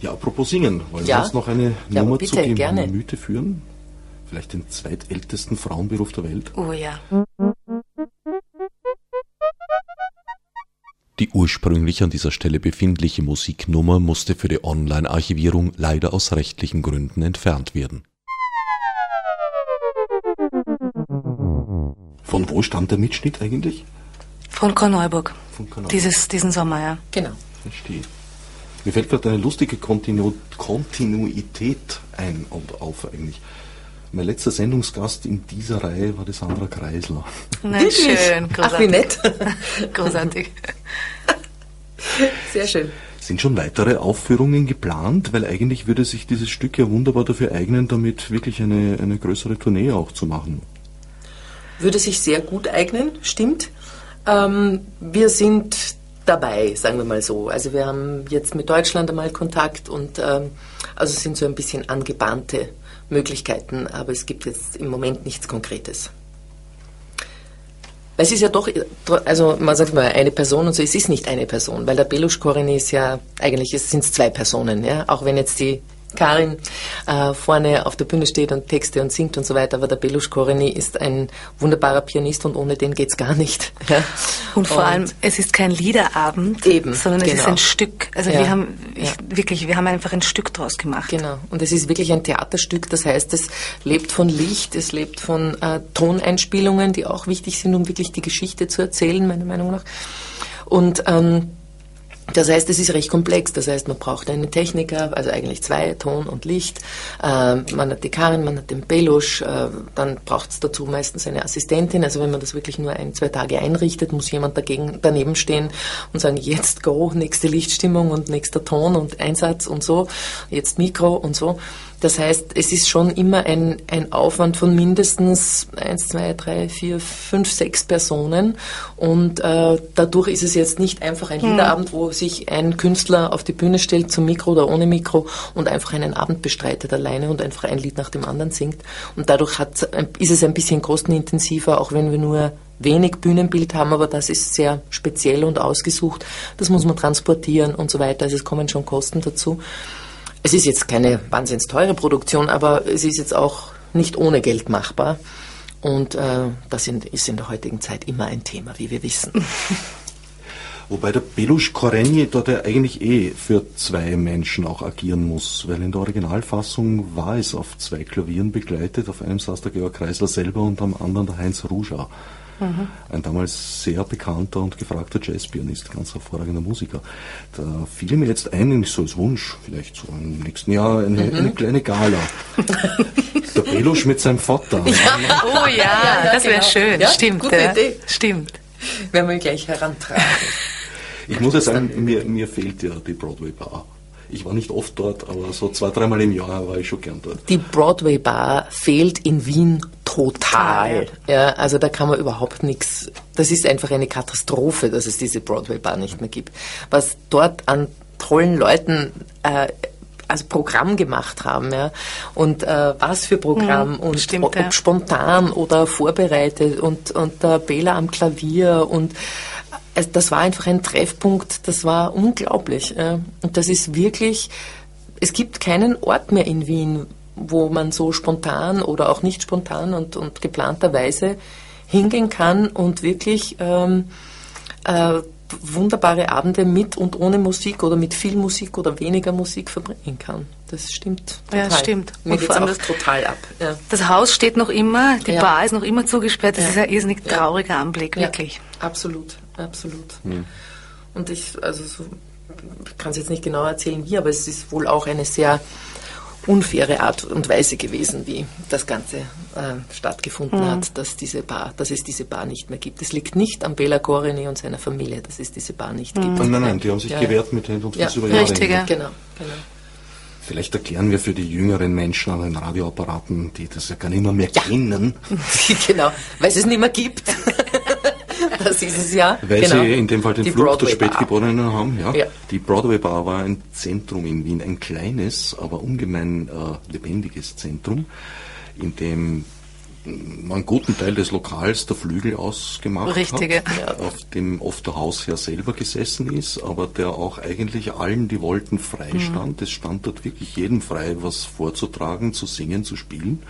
Ja, apropos Singen, wollen ja. wir uns noch eine ja, Nummer bitte, zu Gemüte führen? Vielleicht den zweitältesten Frauenberuf der Welt? Oh ja. Die ursprünglich an dieser Stelle befindliche Musiknummer musste für die Online-Archivierung leider aus rechtlichen Gründen entfernt werden. Von wo stammt der Mitschnitt eigentlich? Von Korneuburg. Von Korneuburg. Dieses, diesen Sommer, ja. Genau. Verstehe. Mir fällt gerade eine lustige Kontinu Kontinuität ein und auf eigentlich. Mein letzter Sendungsgast in dieser Reihe war die Sandra Kreisler. Nein, schön, großartig. Ach, wie nett. großartig. Sehr schön. Sind schon weitere Aufführungen geplant? Weil eigentlich würde sich dieses Stück ja wunderbar dafür eignen, damit wirklich eine, eine größere Tournee auch zu machen. Würde sich sehr gut eignen, stimmt. Ähm, wir sind dabei, sagen wir mal so. Also wir haben jetzt mit Deutschland einmal Kontakt und ähm, also es sind so ein bisschen angebahnte Möglichkeiten, aber es gibt jetzt im Moment nichts Konkretes. Es ist ja doch, also man sagt mal eine Person und so, es ist nicht eine Person, weil der Belusch Koreni ist ja, eigentlich sind es zwei Personen, ja, auch wenn jetzt die Karin äh, vorne auf der Bühne steht und Texte und singt und so weiter, aber der Belush Koreni ist ein wunderbarer Pianist und ohne den geht's gar nicht. Ja. Und vor und allem, es ist kein Liederabend, eben, sondern es genau. ist ein Stück. Also ja. wir haben ich, ja. wirklich, wir haben einfach ein Stück draus gemacht. Genau. Und es ist wirklich ein Theaterstück, das heißt, es lebt von Licht, es lebt von äh, Toneinspielungen, die auch wichtig sind, um wirklich die Geschichte zu erzählen, meiner Meinung nach. Und ähm, das heißt, es ist recht komplex. Das heißt, man braucht einen Techniker, also eigentlich zwei, Ton und Licht. Äh, man hat die Karin, man hat den Belusch. Äh, dann braucht es dazu meistens eine Assistentin. Also wenn man das wirklich nur ein, zwei Tage einrichtet, muss jemand dagegen, daneben stehen und sagen, jetzt go, nächste Lichtstimmung und nächster Ton und Einsatz und so, jetzt Mikro und so. Das heißt, es ist schon immer ein, ein Aufwand von mindestens eins, zwei, drei, vier, fünf, sechs Personen. Und äh, dadurch ist es jetzt nicht einfach ein hm. Liederabend, wo sich ein Künstler auf die Bühne stellt, zum Mikro oder ohne Mikro und einfach einen Abend bestreitet alleine und einfach ein Lied nach dem anderen singt. Und dadurch hat, ist es ein bisschen kostenintensiver, auch wenn wir nur wenig Bühnenbild haben, aber das ist sehr speziell und ausgesucht. Das muss man transportieren und so weiter. Also es kommen schon Kosten dazu. Es ist jetzt keine wahnsinnig teure Produktion, aber es ist jetzt auch nicht ohne Geld machbar. Und äh, das ist in der heutigen Zeit immer ein Thema, wie wir wissen. Wobei der Belush Korenje dort ja eigentlich eh für zwei Menschen auch agieren muss, weil in der Originalfassung war es auf zwei Klavieren begleitet. Auf einem saß der Georg Kreisler selber und am anderen der Heinz Ruja. Mhm. Ein damals sehr bekannter und gefragter Jazzpianist, ganz hervorragender Musiker. Da fiel mir jetzt ein, so als Wunsch, vielleicht so im nächsten Jahr eine, mhm. eine kleine Gala. Der Belusch mit seinem Vater. Ja. Oh ja, ja das wäre genau. schön. Ja, Stimmt. Gute ja. Idee. Stimmt. Werden wir gleich herantragen. Ich muss ja sagen, mir, mir fehlt ja die Broadway Bar. Ich war nicht oft dort, aber so zwei, dreimal im Jahr war ich schon gern dort. Die Broadway Bar fehlt in Wien total. Ja, also da kann man überhaupt nichts. Das ist einfach eine Katastrophe, dass es diese Broadway Bar nicht mehr gibt. Was dort an tollen Leuten äh, also Programm gemacht haben, ja. Und äh, was für Programm mhm, und stimmt, ob, ja. spontan oder vorbereitet und und der Bela am Klavier und also das war einfach ein Treffpunkt, das war unglaublich. Und das ist wirklich, es gibt keinen Ort mehr in Wien, wo man so spontan oder auch nicht spontan und, und geplanterweise hingehen kann und wirklich ähm, äh, wunderbare Abende mit und ohne Musik oder mit viel Musik oder weniger Musik verbringen kann. Das stimmt total. Ja, stimmt. Mir geht auch total ab. Ja. Das Haus steht noch immer, die ja. Bar ist noch immer zugesperrt. Das ja. ist ein irrsinnig trauriger Anblick, wirklich. Absolut, absolut. Hm. Und ich, also so, ich kann es jetzt nicht genau erzählen wie, aber es ist wohl auch eine sehr unfaire Art und Weise gewesen, wie das Ganze äh, stattgefunden mhm. hat, dass diese Bar, dass es diese Bar nicht mehr gibt. Es liegt nicht am Bela Gorini und seiner Familie, dass es diese Bar nicht mhm. gibt. Nein, nein, nein, die haben sich ja, gewehrt mit Händen und Fuß ja, über Jahre. Richtig, genau, genau. Vielleicht erklären wir für die jüngeren Menschen an den Radioapparaten, die das ja gar nicht mehr, mehr kennen. genau, weil es es nicht mehr gibt. das ist es ja. Weil genau. sie in dem Fall den die Flug der Spätgeborenen haben. Ja. ja. Die Broadway Bar war ein Zentrum in Wien, ein kleines, aber ungemein äh, lebendiges Zentrum, in dem einen guten Teil des Lokals der Flügel ausgemacht Richtige. hat, auf dem oft der Hausherr selber gesessen ist, aber der auch eigentlich allen, die wollten, freistand. Mhm. Es stand dort wirklich jedem frei, was vorzutragen, zu singen, zu spielen.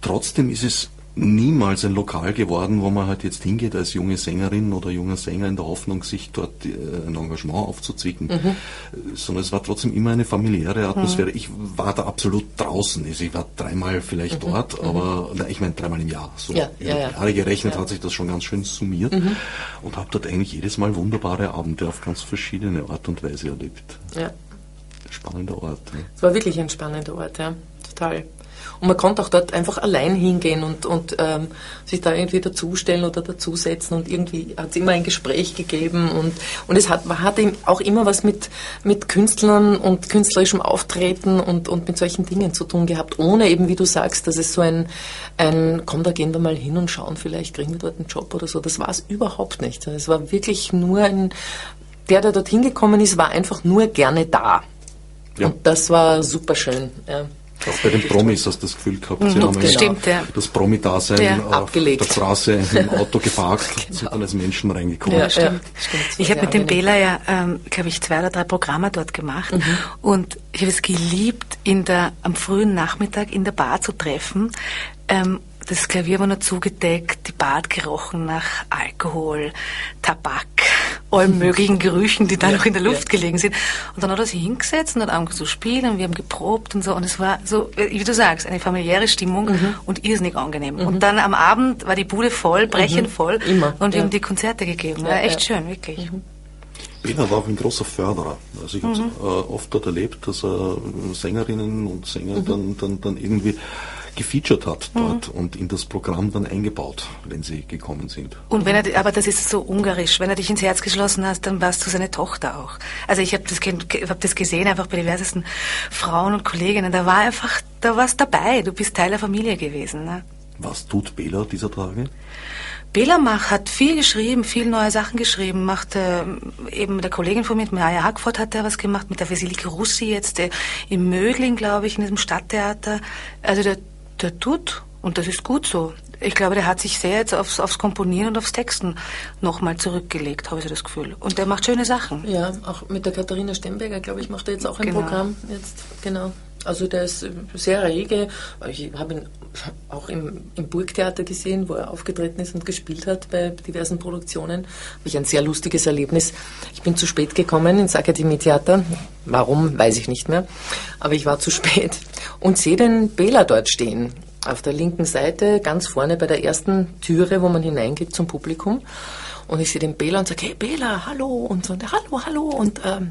Trotzdem ist es niemals ein Lokal geworden, wo man halt jetzt hingeht als junge Sängerin oder junger Sänger in der Hoffnung, sich dort äh, ein Engagement aufzuzwicken, mhm. sondern es war trotzdem immer eine familiäre Atmosphäre. Mhm. Ich war da absolut draußen. Also ich war dreimal vielleicht mhm. dort, mhm. aber na, ich meine dreimal im Jahr. So ja, ja, ja. Jahre gerechnet hat sich das schon ganz schön summiert mhm. und habe dort eigentlich jedes Mal wunderbare Abende auf ganz verschiedene Art und Weise erlebt. Ja. Spannender Ort. Es war wirklich ein spannender Ort, ja. Total. Und man konnte auch dort einfach allein hingehen und, und ähm, sich da irgendwie dazustellen oder dazusetzen und irgendwie hat es immer ein Gespräch gegeben und, und es hat, man hatte auch immer was mit, mit Künstlern und künstlerischem Auftreten und, und mit solchen Dingen zu tun gehabt, ohne eben, wie du sagst, dass es so ein, ein komm, da gehen wir mal hin und schauen, vielleicht kriegen wir dort einen Job oder so. Das war es überhaupt nicht. Es war wirklich nur ein, der, der dorthin gekommen ist, war einfach nur gerne da. Ja. Und das war super schön. Ja. Auch bei den Promis hast du das Gefühl gehabt, sie mhm, haben stimmt, ja. das Promi-Dasein ja. auf Abgelegt. der Straße im Auto geparkt, genau. sind dann als Menschen reingekommen. Ja, stimmt. stimmt. Ich habe mit dem Bela ja, ähm, glaube ich, zwei oder drei Programme dort gemacht mhm. und ich habe es geliebt, in der, am frühen Nachmittag in der Bar zu treffen. Ähm, das Klavier war nur zugedeckt, die Bad gerochen nach Alkohol, Tabak allen möglichen Gerüchen, die da ja, noch in der Luft ja. gelegen sind. Und dann hat er sich hingesetzt und hat angefangen zu spielen und wir haben geprobt und so. Und es war so, wie du sagst, eine familiäre Stimmung mhm. und irrsinnig angenehm. Mhm. Und dann am Abend war die Bude voll, brechend mhm. voll. Immer. Und wir ja. haben die Konzerte gegeben. Ja, echt schön, wirklich. Mhm. Bena war auch ein großer Förderer. Also ich habe mhm. äh, oft dort erlebt, dass er Sängerinnen und Sänger mhm. dann, dann, dann irgendwie gefeatured hat dort mhm. und in das Programm dann eingebaut, wenn sie gekommen sind. Und wenn er, aber das ist so ungarisch, wenn er dich ins Herz geschlossen hast, dann warst du seine Tochter auch. Also ich habe das, hab das gesehen, einfach bei diversesten Frauen und Kolleginnen, da war einfach, da warst dabei, du bist Teil der Familie gewesen. Ne? Was tut Bela dieser Tage? Bela Mach hat viel geschrieben, viel neue Sachen geschrieben, macht äh, eben mit der Kollegin von mir, mit Maja Hackford hat er was gemacht, mit der Vesilike Russi jetzt äh, im Mögling, glaube ich, in diesem Stadttheater. Also der der tut, und das ist gut so. Ich glaube, der hat sich sehr jetzt aufs, aufs Komponieren und aufs Texten nochmal zurückgelegt, habe ich so das Gefühl. Und der macht schöne Sachen. Ja, auch mit der Katharina Stemberger, glaube ich, macht er jetzt auch ein genau. Programm. Jetzt, genau. Also der ist sehr rege. Ich habe ihn auch im, im Burgtheater gesehen, wo er aufgetreten ist und gespielt hat bei diversen Produktionen. Habe ich ein sehr lustiges Erlebnis. Ich bin zu spät gekommen ins Akademietheater. Warum, weiß ich nicht mehr. Aber ich war zu spät und sehe den Bela dort stehen. Auf der linken Seite, ganz vorne bei der ersten Türe, wo man hineingeht zum Publikum. Und ich sehe den Bela und sage, hey Bela, hallo. Und so, hallo, hallo. Und ähm,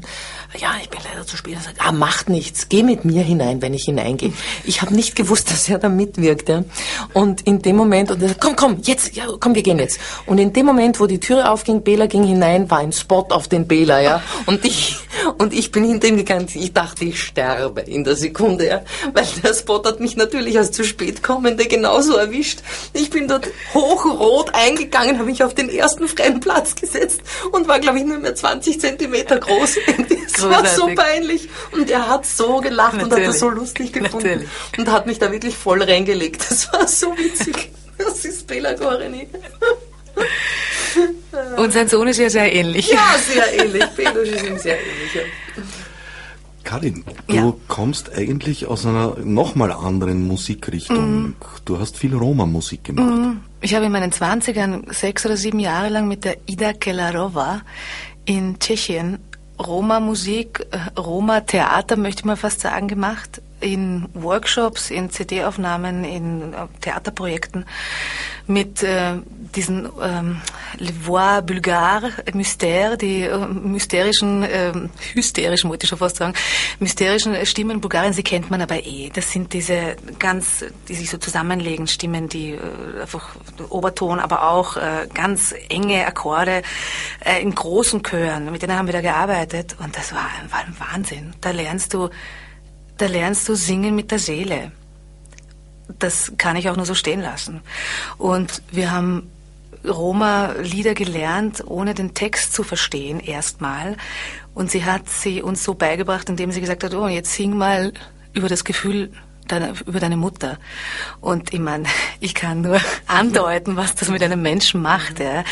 ja, ich bin leider zu spät. Er sagt, ah, macht nichts, geh mit mir hinein, wenn ich hineingehe. Ich habe nicht gewusst, dass er da mitwirkt. Ja. Und in dem Moment, und er sagt, komm, komm, jetzt, ja, komm, wir gehen jetzt. Und in dem Moment, wo die Türe aufging, Bela ging hinein, war ein Spot auf den Bela, ja. Und ich, und ich bin hinter ihm gegangen. Ich dachte, ich sterbe in der Sekunde, ja. Weil der Spot hat mich natürlich als zu spät kommende genauso erwischt. Ich bin dort hochrot eingegangen, habe mich auf den ersten freien einen Platz gesetzt und war, glaube ich, nur mehr 20 Zentimeter groß. Das war so peinlich. Und er hat so gelacht Natürlich. und hat das so lustig gefunden. Natürlich. Und hat mich da wirklich voll reingelegt. Das war so witzig. Das ist Bela Goreni. Und sein Sohn ist ja sehr ähnlich. Ja, sehr ähnlich. Belusch ist ihm sehr ähnlich. Ja. Karin, du ja. kommst eigentlich aus einer nochmal anderen Musikrichtung. Mm. Du hast viel Roma-Musik gemacht. Mm. Ich habe in meinen Zwanzigern sechs oder sieben Jahre lang mit der Ida Kelarova in Tschechien Roma-Musik, äh, Roma-Theater, möchte ich mal fast sagen, gemacht in Workshops, in CD-Aufnahmen, in äh, Theaterprojekten mit äh, diesen ähm, Le Voix Bulgare, Mystère, die äh, mysterischen, äh, hysterischen, wollte ich schon fast sagen, mysterischen Stimmen in Bulgarien, sie kennt man aber eh. Das sind diese ganz, die sich so zusammenlegen, Stimmen, die äh, einfach Oberton, aber auch äh, ganz enge Akkorde äh, in großen Chören. Mit denen haben wir da gearbeitet und das war, war ein Wahnsinn. Da lernst du da lernst du singen mit der Seele. Das kann ich auch nur so stehen lassen. Und wir haben Roma-Lieder gelernt, ohne den Text zu verstehen, erstmal. Und sie hat sie uns so beigebracht, indem sie gesagt hat, oh, jetzt sing mal über das Gefühl deine, über deine Mutter. Und ich meine, ich kann nur andeuten, was das mit einem Menschen macht. Ja.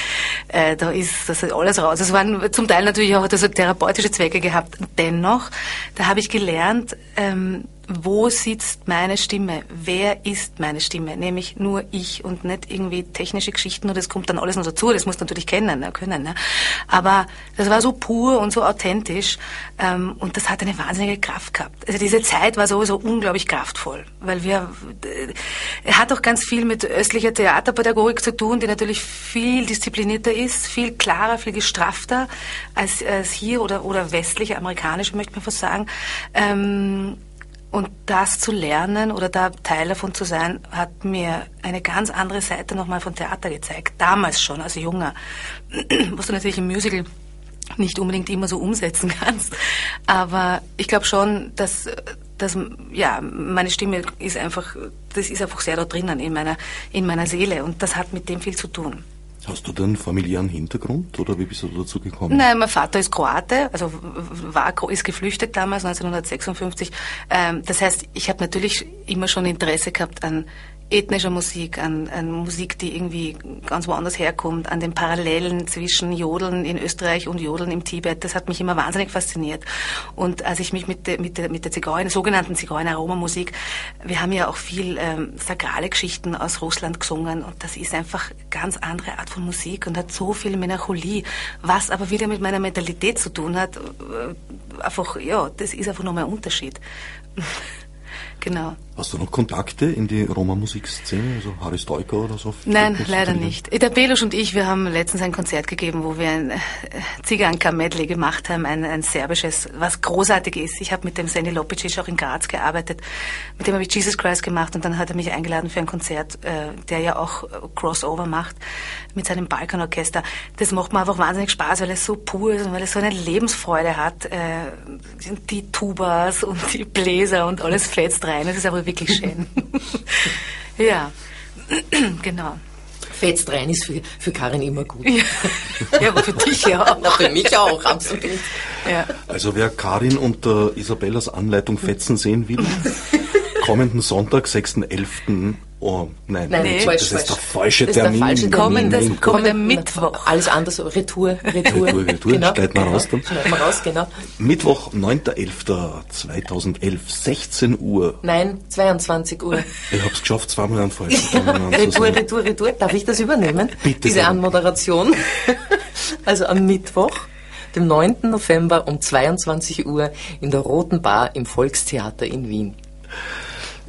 Äh, da ist das alles raus. Es waren zum Teil natürlich auch das therapeutische Zwecke gehabt. Dennoch, da habe ich gelernt, ähm, wo sitzt meine Stimme? Wer ist meine Stimme? Nämlich nur ich und nicht irgendwie technische Geschichten und das kommt dann alles noch dazu. Das musst du natürlich kennen, ne, können. Ne? Aber das war so pur und so authentisch ähm, und das hat eine wahnsinnige Kraft gehabt. Also diese Zeit war sowieso unglaublich kraftvoll, weil wir, äh, hat auch ganz viel mit östlicher Theaterpädagogik zu tun, die natürlich viel disziplinierter ist, viel klarer, viel gestrafter als, als hier oder, oder westliche, amerikanische, möchte man fast sagen. Ähm, und das zu lernen oder da Teil davon zu sein, hat mir eine ganz andere Seite nochmal von Theater gezeigt. Damals schon, als Junger. Was du natürlich im Musical nicht unbedingt immer so umsetzen kannst. Aber ich glaube schon, dass, dass, ja, meine Stimme ist einfach, das ist einfach sehr da drinnen in meiner, in meiner Seele und das hat mit dem viel zu tun. Hast du denn familiären Hintergrund oder wie bist du dazu gekommen? Nein, mein Vater ist Kroate, also war, ist geflüchtet damals, 1956. Ähm, das heißt, ich habe natürlich immer schon Interesse gehabt an ethnischer Musik, an, an Musik, die irgendwie ganz woanders herkommt, an den Parallelen zwischen Jodeln in Österreich und Jodeln im Tibet. Das hat mich immer wahnsinnig fasziniert. Und als ich mich mit der, mit der, mit der Zigeuner, sogenannten Zigeuner-Roma-Musik, wir haben ja auch viel ähm, sakrale Geschichten aus Russland gesungen und das ist einfach ganz andere Art von Musik und hat so viel Melancholie, was aber wieder mit meiner Mentalität zu tun hat. Äh, einfach, ja, das ist einfach nochmal ein Unterschied. Genau. Hast du noch Kontakte in die Roma-Musikszene, also Haris Stoiker oder so? Nein, leider nicht. Der Belusch und ich, wir haben letztens ein Konzert gegeben, wo wir ein äh, Ziganka-Medley gemacht haben, ein, ein serbisches, was großartig ist. Ich habe mit dem Seni Lopicic auch in Graz gearbeitet. Mit dem habe ich Jesus Christ gemacht und dann hat er mich eingeladen für ein Konzert, äh, der ja auch äh, Crossover macht mit seinem Balkanorchester. Das macht mir einfach wahnsinnig Spaß, weil es so pur ist und weil es so eine Lebensfreude hat. Die Tubas und die Bläser und alles fetzt rein. Das ist aber wirklich schön. ja, genau. Fetzt rein ist für, für Karin immer gut. Ja, ja aber für dich ja auch. Na, für mich auch, absolut. Ja. Also wer Karin unter Isabellas Anleitung fetzen sehen will, kommenden Sonntag, 6.11. Oh, nein, nein falsch, das falsch. ist der falsche das Termin. Der falsche Termin. Kommende, kommende Mittwoch. Alles anders, Retour, Retour. Retour, Retour, genau. schneiden wir raus dann. Schneiden wir raus, genau. Mittwoch, 9.11.2011, 16 Uhr. Nein, 22 Uhr. Ich hab's geschafft, zweimal an falsch. Retour, Retour, Retour. Darf ich das übernehmen? Bitte. Diese sehr. Anmoderation. also am Mittwoch, dem 9. November um 22 Uhr in der Roten Bar im Volkstheater in Wien.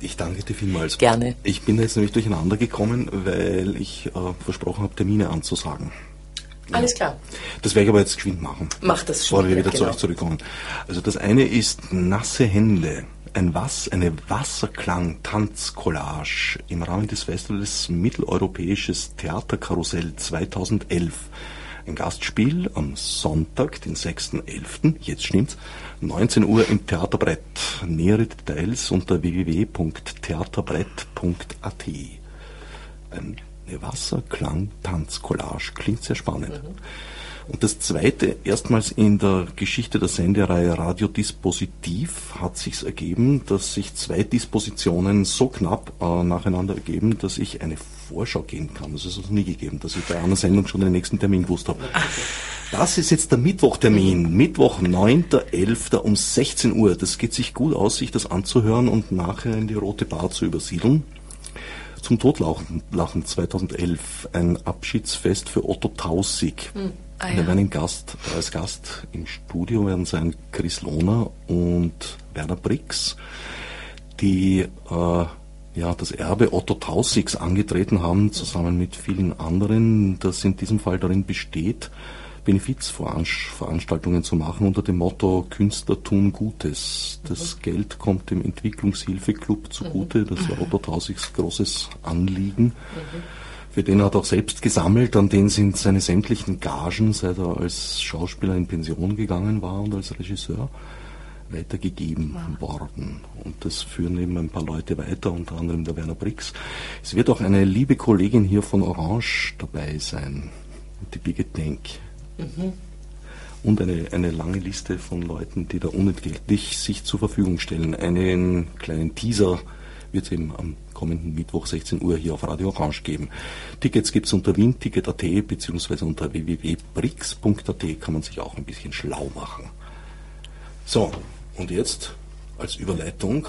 Ich danke dir vielmals. Gerne. Ich bin jetzt nämlich durcheinander gekommen, weil ich äh, versprochen habe, Termine anzusagen. Alles klar. Das werde ich aber jetzt geschwind machen. Mach das schon. Bevor wir wieder genau. zu euch zurückkommen. Also das eine ist Nasse Hände. Ein Was, eine Wasserklang-Tanzcollage im Rahmen des Festivals Mitteleuropäisches Theaterkarussell 2011. Ein Gastspiel am Sonntag, den 6.11., jetzt stimmt's, 19 Uhr im Theaterbrett. Nähere Details unter www.theaterbrett.at. Eine Wasserklang-Tanzcollage. Klingt sehr spannend. Mhm. Und das zweite, erstmals in der Geschichte der Sendereihe Radiodispositiv hat sich ergeben, dass sich zwei Dispositionen so knapp äh, nacheinander ergeben, dass ich eine Vorschau geben kann. Das ist es nie gegeben, dass ich bei einer Sendung schon den nächsten Termin gewusst habe. Das ist jetzt der Mittwochtermin. Mittwoch, 9.11. um 16 Uhr. Das geht sich gut aus, sich das anzuhören und nachher in die Rote Bar zu übersiedeln. Zum Totlachen 2011. Ein Abschiedsfest für Otto Tausig. Hm. Ah, ja. Wir werden Gast, als Gast im Studio werden sein Chris Lohner und Werner Brix, die äh, ja, das Erbe Otto Tausigs angetreten haben, zusammen mit vielen anderen, das in diesem Fall darin besteht, Benefizveranstaltungen zu machen unter dem Motto Künstler tun Gutes. Das mhm. Geld kommt dem Entwicklungshilfeclub zugute, das war Otto Tausigs großes Anliegen. Mhm. Für den hat er auch selbst gesammelt, an den sind seine sämtlichen Gagen, seit er als Schauspieler in Pension gegangen war und als Regisseur, weitergegeben wow. worden. Das führen eben ein paar Leute weiter, unter anderem der Werner Brix. Es wird auch eine liebe Kollegin hier von Orange dabei sein, die Birgit Denk. Mhm. Und eine, eine lange Liste von Leuten, die da unentgeltlich sich zur Verfügung stellen. Einen kleinen Teaser wird es eben am kommenden Mittwoch 16 Uhr hier auf Radio Orange geben. Tickets gibt es unter winticket.at bzw. unter www.brix.at kann man sich auch ein bisschen schlau machen. So, und jetzt als Überleitung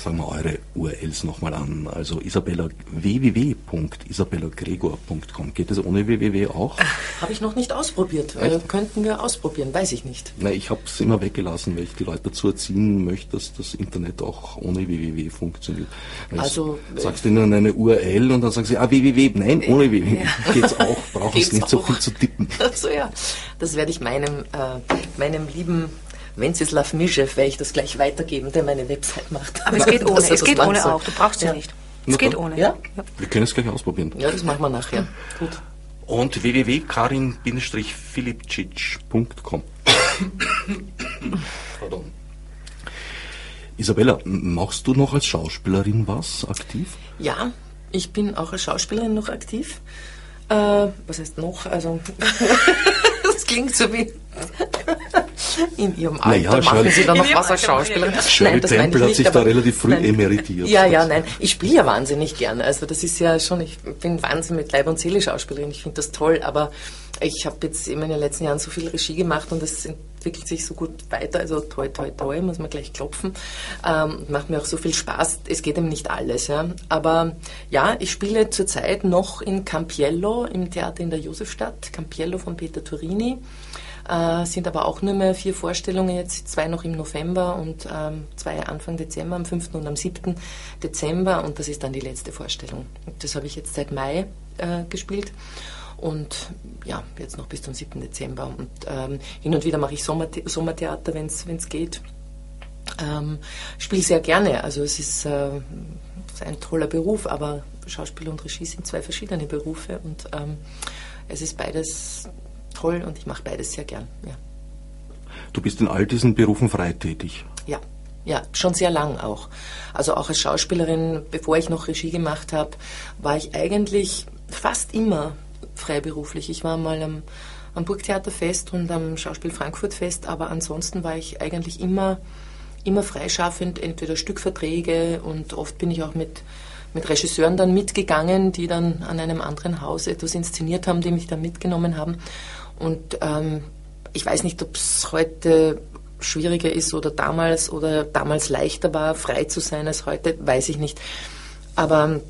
sagen wir eure URLs nochmal an. Also Isabella www.isabellagregor.com. Geht das ohne www auch? Habe ich noch nicht ausprobiert. Äh, könnten wir ausprobieren, weiß ich nicht. Nein, ich habe es immer weggelassen, weil ich die Leute dazu erziehen möchte, dass das Internet auch ohne www funktioniert. Also, also sagst du ihnen eine URL und dann sagen sie, ah www, nein, ohne www. Ja. Geht's auch, braucht es nicht auch. so viel zu tippen. Also ja, das werde ich meinem, äh, meinem lieben Wenceslav Mischew werde ich das gleich weitergeben, der meine Website macht. Aber es geht ohne, es geht ohne auch, du brauchst sie ja. nicht. Es geht ohne. Ja? Wir können es gleich ausprobieren. Ja, das machen wir nachher. Gut. Und www.karin-filipcic.com Pardon. Isabella, machst du noch als Schauspielerin was aktiv? Ja, ich bin auch als Schauspielerin noch aktiv. Äh, was heißt noch? Also, das klingt so wie in ihrem Alter naja, machen Sie da noch was als Schauspielerin. Shirley nein, das Temple hat sich da relativ früh nein. emeritiert. Ja, ja, nein. Ich spiele ja wahnsinnig gerne. Also das ist ja schon, ich bin wahnsinnig mit Leib und Seele Schauspielerin. Ich finde das toll, aber ich habe jetzt in den letzten Jahren so viel Regie gemacht und es entwickelt sich so gut weiter. Also toi, toi, toi, muss man gleich klopfen. Ähm, macht mir auch so viel Spaß. Es geht eben nicht alles, ja. Aber ja, ich spiele zurzeit noch in Campiello im Theater in der Josefstadt. Campiello von Peter Turini. Äh, sind aber auch nur mehr vier Vorstellungen, jetzt zwei noch im November und ähm, zwei Anfang Dezember, am 5. und am 7. Dezember und das ist dann die letzte Vorstellung. Das habe ich jetzt seit Mai äh, gespielt und ja, jetzt noch bis zum 7. Dezember. Und ähm, hin und wieder mache ich Sommer Sommertheater, wenn es geht. Ähm, spiele sehr gerne, also es ist, äh, ist, ein toller Beruf, aber Schauspiel und Regie sind zwei verschiedene Berufe und ähm, es ist beides toll und ich mache beides sehr gern. Ja. Du bist in all diesen Berufen freitätig? Ja, ja, schon sehr lang auch. Also auch als Schauspielerin, bevor ich noch Regie gemacht habe, war ich eigentlich fast immer freiberuflich. Ich war mal am, am Burgtheaterfest und am Schauspiel Frankfurt Fest, aber ansonsten war ich eigentlich immer, immer freischaffend, entweder Stückverträge und oft bin ich auch mit, mit Regisseuren dann mitgegangen, die dann an einem anderen Haus etwas inszeniert haben, die mich dann mitgenommen haben. Und ähm, ich weiß nicht, ob es heute schwieriger ist oder damals oder damals leichter war, frei zu sein als heute, weiß ich nicht. Aber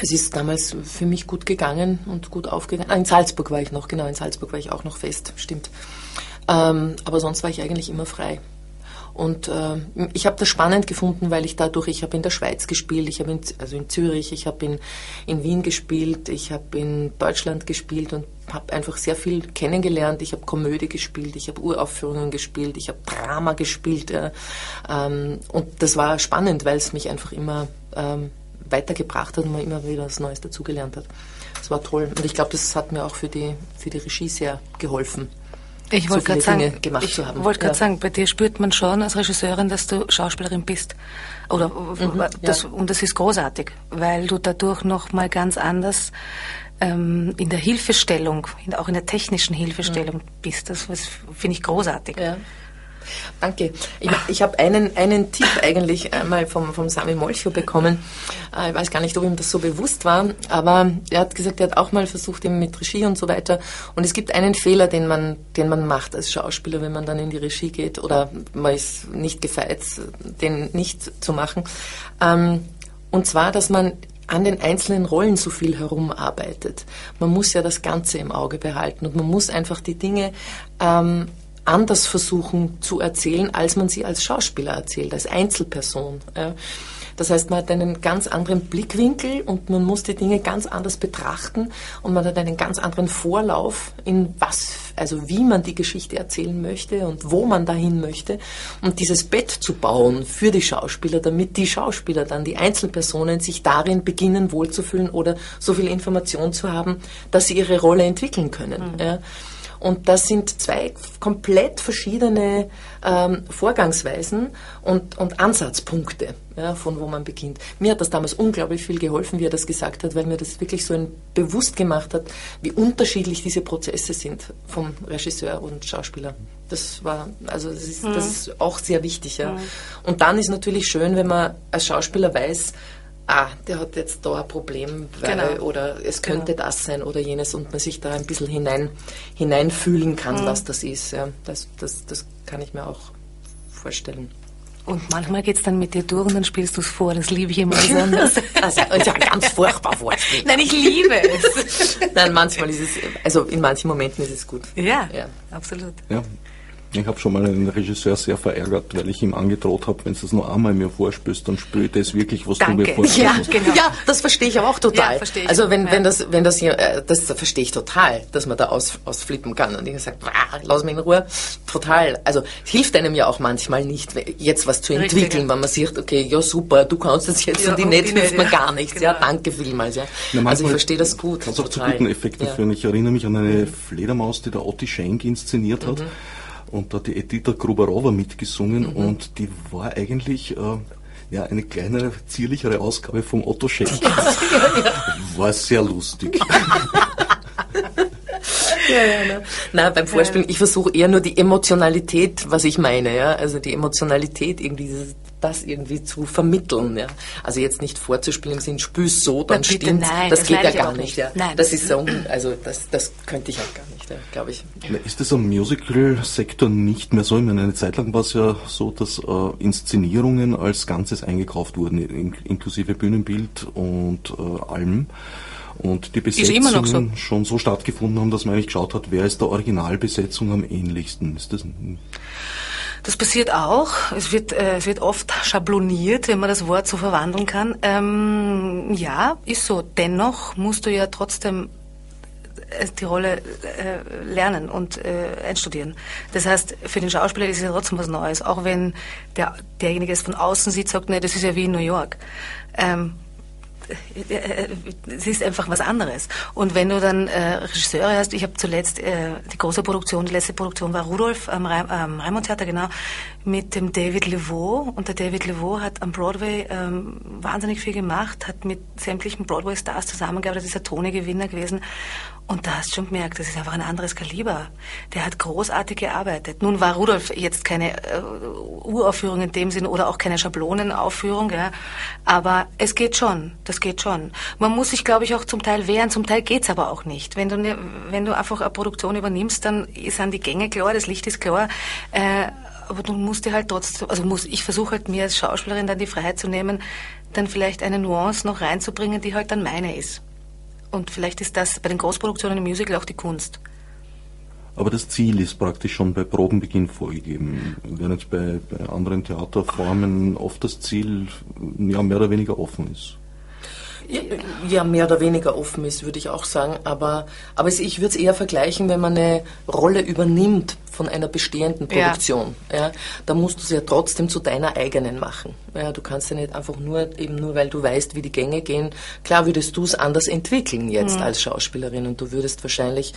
es ist damals für mich gut gegangen und gut aufgegangen. Ah, in Salzburg war ich noch, genau, in Salzburg war ich auch noch fest, stimmt. Ähm, aber sonst war ich eigentlich immer frei. Und äh, ich habe das spannend gefunden, weil ich dadurch, ich habe in der Schweiz gespielt, ich habe also in Zürich, ich habe in, in Wien gespielt, ich habe in Deutschland gespielt und habe einfach sehr viel kennengelernt. Ich habe Komödie gespielt, ich habe Uraufführungen gespielt, ich habe Drama gespielt. Äh, ähm, und das war spannend, weil es mich einfach immer ähm, weitergebracht hat und man immer wieder was Neues dazugelernt hat. Das war toll. Und ich glaube, das hat mir auch für die, für die Regie sehr geholfen. Ich wollte so gerade sagen, ich wollte gerade ja. sagen, bei dir spürt man schon als Regisseurin, dass du Schauspielerin bist. Oder mhm, das, ja. und das ist großartig, weil du dadurch noch mal ganz anders ähm, in der Hilfestellung, auch in der technischen Hilfestellung mhm. bist. Das, das finde ich großartig. Ja. Danke. Ich, ich habe einen, einen Tipp eigentlich einmal vom, vom Sami Molcho bekommen. Äh, ich weiß gar nicht, ob ihm das so bewusst war, aber er hat gesagt, er hat auch mal versucht, eben mit Regie und so weiter. Und es gibt einen Fehler, den man, den man macht als Schauspieler, wenn man dann in die Regie geht oder man ist nicht gefeit, den nicht zu machen. Ähm, und zwar, dass man an den einzelnen Rollen so viel herumarbeitet. Man muss ja das Ganze im Auge behalten und man muss einfach die Dinge ähm, anders versuchen zu erzählen, als man sie als Schauspieler erzählt, als Einzelperson. Das heißt, man hat einen ganz anderen Blickwinkel und man muss die Dinge ganz anders betrachten und man hat einen ganz anderen Vorlauf in was, also wie man die Geschichte erzählen möchte und wo man dahin möchte und dieses Bett zu bauen für die Schauspieler, damit die Schauspieler dann, die Einzelpersonen sich darin beginnen wohlzufühlen oder so viel Information zu haben, dass sie ihre Rolle entwickeln können. Mhm. Ja. Und das sind zwei komplett verschiedene ähm, Vorgangsweisen und, und Ansatzpunkte, ja, von wo man beginnt. Mir hat das damals unglaublich viel geholfen, wie er das gesagt hat, weil mir das wirklich so ein bewusst gemacht hat, wie unterschiedlich diese Prozesse sind vom Regisseur und Schauspieler. Das war, also das ist, mhm. das ist auch sehr wichtig. Ja. Mhm. Und dann ist natürlich schön, wenn man als Schauspieler weiß, ah, der hat jetzt da ein Problem, weil, genau. oder es könnte genau. das sein oder jenes und man sich da ein bisschen hinein, hineinfühlen kann, mhm. was das ist. Ja. Das, das, das kann ich mir auch vorstellen. Und manchmal geht es dann mit dir durch und dann spielst du es vor. Das liebe ich immer besonders. das ist ja ganz furchtbar vorspielen. Nein, ich liebe es. Nein, manchmal ist es, also in manchen Momenten ist es gut. Ja, ja. absolut. Ja. Ich habe schon mal einen Regisseur sehr verärgert, weil ich ihm angedroht habe, wenn du es nur einmal mir vorspürst, dann spüre ich das wirklich, was Danke. du mir vorspürst. Ja, genau. ja, das verstehe ich aber auch total. Ja, ich. Also wenn, Ja. wenn das, wenn das, hier, äh, das verstehe ich total, dass man da aus, ausflippen kann und ich sage, lass mich in Ruhe. Total. Also es hilft einem ja auch manchmal nicht, jetzt was zu Richtig, entwickeln, ja. wenn man sieht, okay, ja super, du kannst das jetzt Ja, und die nicht die hilft mir ja. gar nichts. Ja, Genau. danke vielmals. Ja. Ja, also ich verstehe das gut. Kann es auch zu guten Effekten Ja. führen. Ich erinnere mich an eine Fledermaus, die der Otti Schenk inszeniert Mhm. Und da hat die Edita Gruberova mitgesungen und die war eigentlich äh, ja, eine kleinere, zierlichere Ausgabe vom Otto Schenk. War sehr lustig. Ja, ja, ne? Na, beim Vorspielen, ich versuche eher nur die Emotionalität, was ich meine, ja, also die Emotionalität irgendwie, dieses, das irgendwie zu vermitteln, ja. Also jetzt nicht vorzuspielen im Sinn, spür's so, dann bitte, stimmt's. nein, das das geht ja gar nicht, nicht. ja. Nein. Das ist so, also das, das könnte ich auch gar nicht, ja, glaube ich. Ist das am Musical-Sektor nicht mehr so? Ich meine, eine Zeit lang war es ja so, dass äh, Inszenierungen als Ganzes eingekauft wurden, in, inklusive Bühnenbild und äh, allem. Und die noch so. Besetzungen schon so stattgefunden haben, dass man eigentlich geschaut hat, wer ist der Originalbesetzung am ähnlichsten. Ist das, Das passiert auch. Es wird, äh, es wird oft schabloniert, wenn man das Wort so verwandeln kann. Ähm, ja, ist so. Dennoch musst du ja trotzdem äh, die Rolle äh, lernen und äh, einstudieren. Das heißt, für den Schauspieler ist es ja trotzdem was Neues, auch wenn der, derjenige es von außen sieht, sagt, nee, das ist ja wie in New York. Ähm, äh, es ist einfach was anderes. Und wenn du dann äh, Regisseure hast, ich habe zuletzt äh, die große Produktion, die letzte Produktion war Rudolf am Reim, ähm, Raimund Theater, genau, mit dem David Levaux. Und der David Levaux hat am Broadway ähm, wahnsinnig viel gemacht, hat mit sämtlichen Broadway-Stars zusammengearbeitet, ist ein Tony-Gewinner gewesen. Und da hast du schon gemerkt, das ist einfach ein anderes Kaliber. Der hat großartig gearbeitet. Nun war Rudolf jetzt keine äh, Uraufführung in dem Sinn oder auch keine Schablonenaufführung, ja. Aber es geht schon, das geht schon. Man muss sich, glaube ich, auch zum Teil wehren, zum Teil geht's aber auch nicht. Wenn du, ne, wenn du einfach eine Produktion übernimmst, dann sind die Gänge klar, das Licht ist klar. Äh, aber du musst dir halt trotzdem, also muss, ich versuche halt mir als Schauspielerin dann die Freiheit zu nehmen, dann vielleicht eine Nuance noch reinzubringen, die halt dann meine ist. Und vielleicht ist das bei den Großproduktionen im Musical auch die Kunst. aber das Ziel ist praktisch schon bei Probenbeginn vorgegeben. Während bei, bei anderen Theaterformen oft das Ziel ja, mehr oder weniger offen ist. Ja, mehr oder weniger offen ist, würde ich auch sagen. Aber, aber es, ich würde es eher vergleichen, wenn man eine Rolle übernimmt von einer bestehenden Ja. Produktion. Ja. da musst du sie ja trotzdem zu deiner eigenen machen. Ja, du kannst ja nicht einfach nur, eben nur weil du weißt, wie die Gänge gehen. Klar würdest du es anders entwickeln jetzt als Schauspielerin und du würdest wahrscheinlich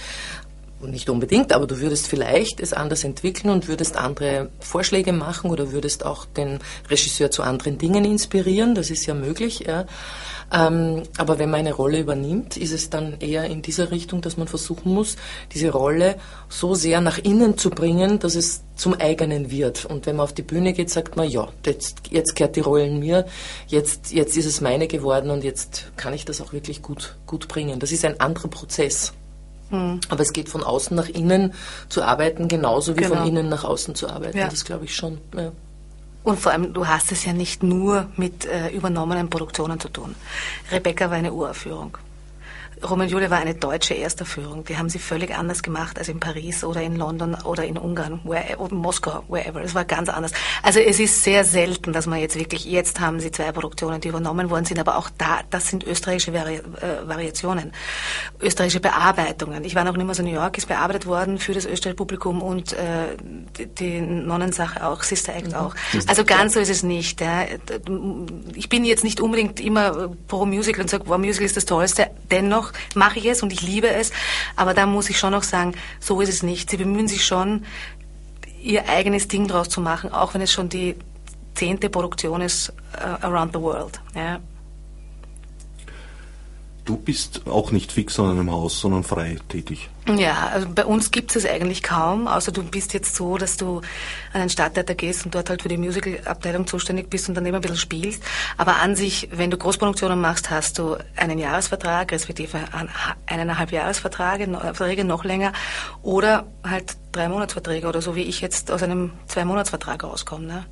nicht unbedingt, aber du würdest vielleicht es anders entwickeln und würdest andere Vorschläge machen oder würdest auch den Regisseur zu anderen Dingen inspirieren. Das ist ja möglich. Ja. Ähm, aber wenn man eine Rolle übernimmt, ist es dann eher in dieser Richtung, dass man versuchen muss, diese Rolle so sehr nach innen zu bringen, dass es zum eigenen wird. Und wenn man auf die Bühne geht, sagt man, ja, jetzt, jetzt kehrt die Rolle in mir, jetzt, jetzt ist es meine geworden und jetzt kann ich das auch wirklich gut, gut bringen. Das ist ein anderer Prozess. Aber es geht von außen nach innen zu arbeiten, genauso wie Genau. von innen nach außen zu arbeiten. Ja. Das glaube ich schon. Ja. Und vor allem, du hast es ja nicht nur mit äh, übernommenen Produktionen zu tun. Rebecca war eine Uraufführung. Romeo und Julia war eine deutsche Erstaufführung. Die haben sie völlig anders gemacht als in Paris oder in London oder in Ungarn where, oder in Moskau, wherever. Es war ganz anders. Also es ist sehr selten, dass man jetzt wirklich, jetzt haben sie zwei Produktionen, die übernommen worden sind, aber auch da, das sind österreichische Vari äh, Variationen, österreichische Bearbeitungen. Ich war noch nicht mehr so in New York, ist bearbeitet worden für das österreichische Publikum und äh, die, die Nonnensache auch, Sister Act auch. Also ganz so ist es nicht. Ja. Ich bin jetzt nicht unbedingt immer pro Musical und sage, wow, Musical ist das Tollste. Dennoch mache ich es und ich liebe es. Aber da muss ich schon noch sagen, so ist es nicht. Sie bemühen sich schon, ihr eigenes Ding draus zu machen, auch wenn es schon die zehnte Produktion ist uh, around the world. Ja. Du bist auch nicht fix an einem Haus, sondern frei tätig. Ja, also bei uns gibt es eigentlich kaum, außer du bist jetzt so, dass du an den Stadttheater gehst und dort halt für die Musicalabteilung zuständig bist und daneben ein bisschen spielst. Aber an sich, wenn du Großproduktionen machst, hast du einen Jahresvertrag, respektive ein- eineinhalb Jahresverträge, no- Verträge noch länger, oder halt drei Monatsverträge oder so wie ich jetzt aus einem zwei Monatsvertrag rauskomme. Ne?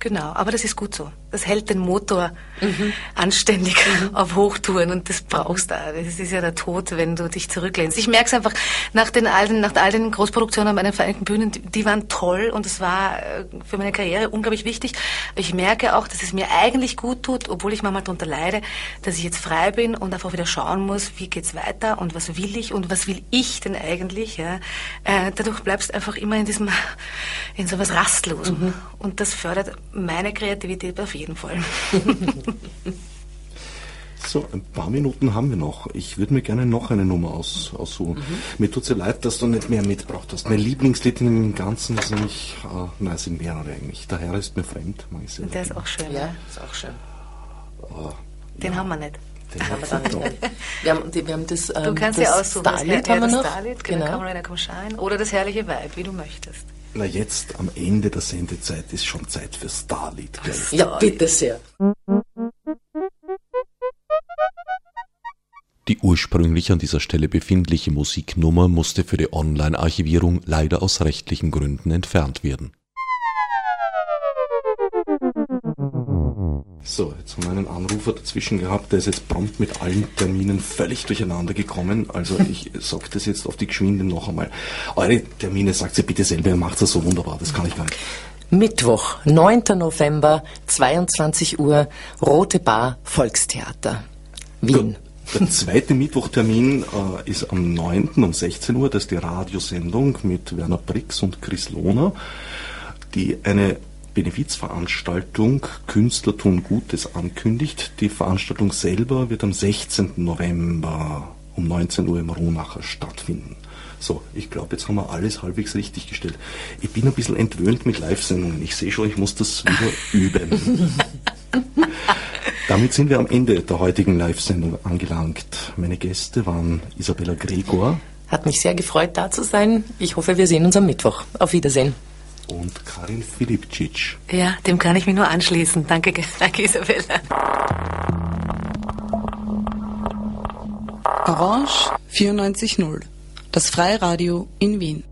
Genau, aber das ist gut so. Das hält den Motor mhm. anständig mhm. auf Hochtouren und das brauchst du. Das ist ja der Tod, wenn du dich zurücklehnst. Ich merke es einfach nach den alten, nach all den Großproduktionen bei den Vereinigten Bühnen, die, waren toll und es war äh, für meine Karriere unglaublich wichtig. Ich merke auch, dass es mir eigentlich gut tut, obwohl ich manchmal darunter leide, dass ich jetzt frei bin und einfach wieder schauen muss, wie geht's weiter und was will ich und was will ich denn eigentlich. Ja? Äh, dadurch bleibst du einfach immer in diesem, in so was Rastlosem. Mhm. Und das fördert meine Kreativität auf jeden Fall. So, ein paar Minuten haben wir noch. Ich würde mir gerne noch eine Nummer aus, aussuchen. Mhm. Mir tut es ja leid, dass du nicht mehr mitgebracht hast. Mein Lieblingslied in dem Ganzen ist nämlich, äh, nein, sind mehrere eigentlich. Der Herr ist mir fremd, mag ich sehr Der ist auch schön. Ja, ist auch schön. Äh, Den ja. haben wir nicht. Den haben wir dann nicht. Wir haben, wir haben das, ähm, du kannst das ja aussuchen. Starlied haben wir noch. Starlied, genau. Rain, Come Shine. Oder das herrliche Vibe, wie du möchtest. Na, jetzt am Ende der Sendezeit ist schon Zeit für Starlied. Gell? Ja, bitte sehr. Die ursprünglich an dieser Stelle befindliche Musiknummer musste für die Online-Archivierung leider aus rechtlichen Gründen entfernt werden. So, jetzt haben wir einen Anrufer dazwischen gehabt, der ist jetzt prompt mit allen Terminen völlig durcheinander gekommen. Also ich sage das jetzt auf die Geschwinde noch einmal. Eure Termine sagt sie bitte selber, ihr macht das so wunderbar, das kann ich gar nicht. Mittwoch, 9. November, 22 Uhr, Rote Bar, Volkstheater, Wien. Der zweite Mittwochtermin äh, ist am 9. um 16 Uhr, das ist die Radiosendung mit Werner Brix und Chris Lohner, die eine Benefizveranstaltung Künstler tun Gutes ankündigt. Die Veranstaltung selber wird am 16. November um 19 Uhr im Rohnacher stattfinden. So, ich glaube, jetzt haben wir alles halbwegs richtig gestellt. Ich bin ein bisschen entwöhnt mit Live-Sendungen. Ich sehe schon, ich muss das wieder üben. Damit sind wir am Ende der heutigen Live-Sendung angelangt. Meine Gäste waren Isabella Gregor. Hat mich sehr gefreut, da zu sein. Ich hoffe, wir sehen uns am Mittwoch. Auf Wiedersehen und Karin Filipcic. Ja, dem kann ich mich nur anschließen. Danke, danke Isabella. Orange 94.0, das Freiradio in Wien.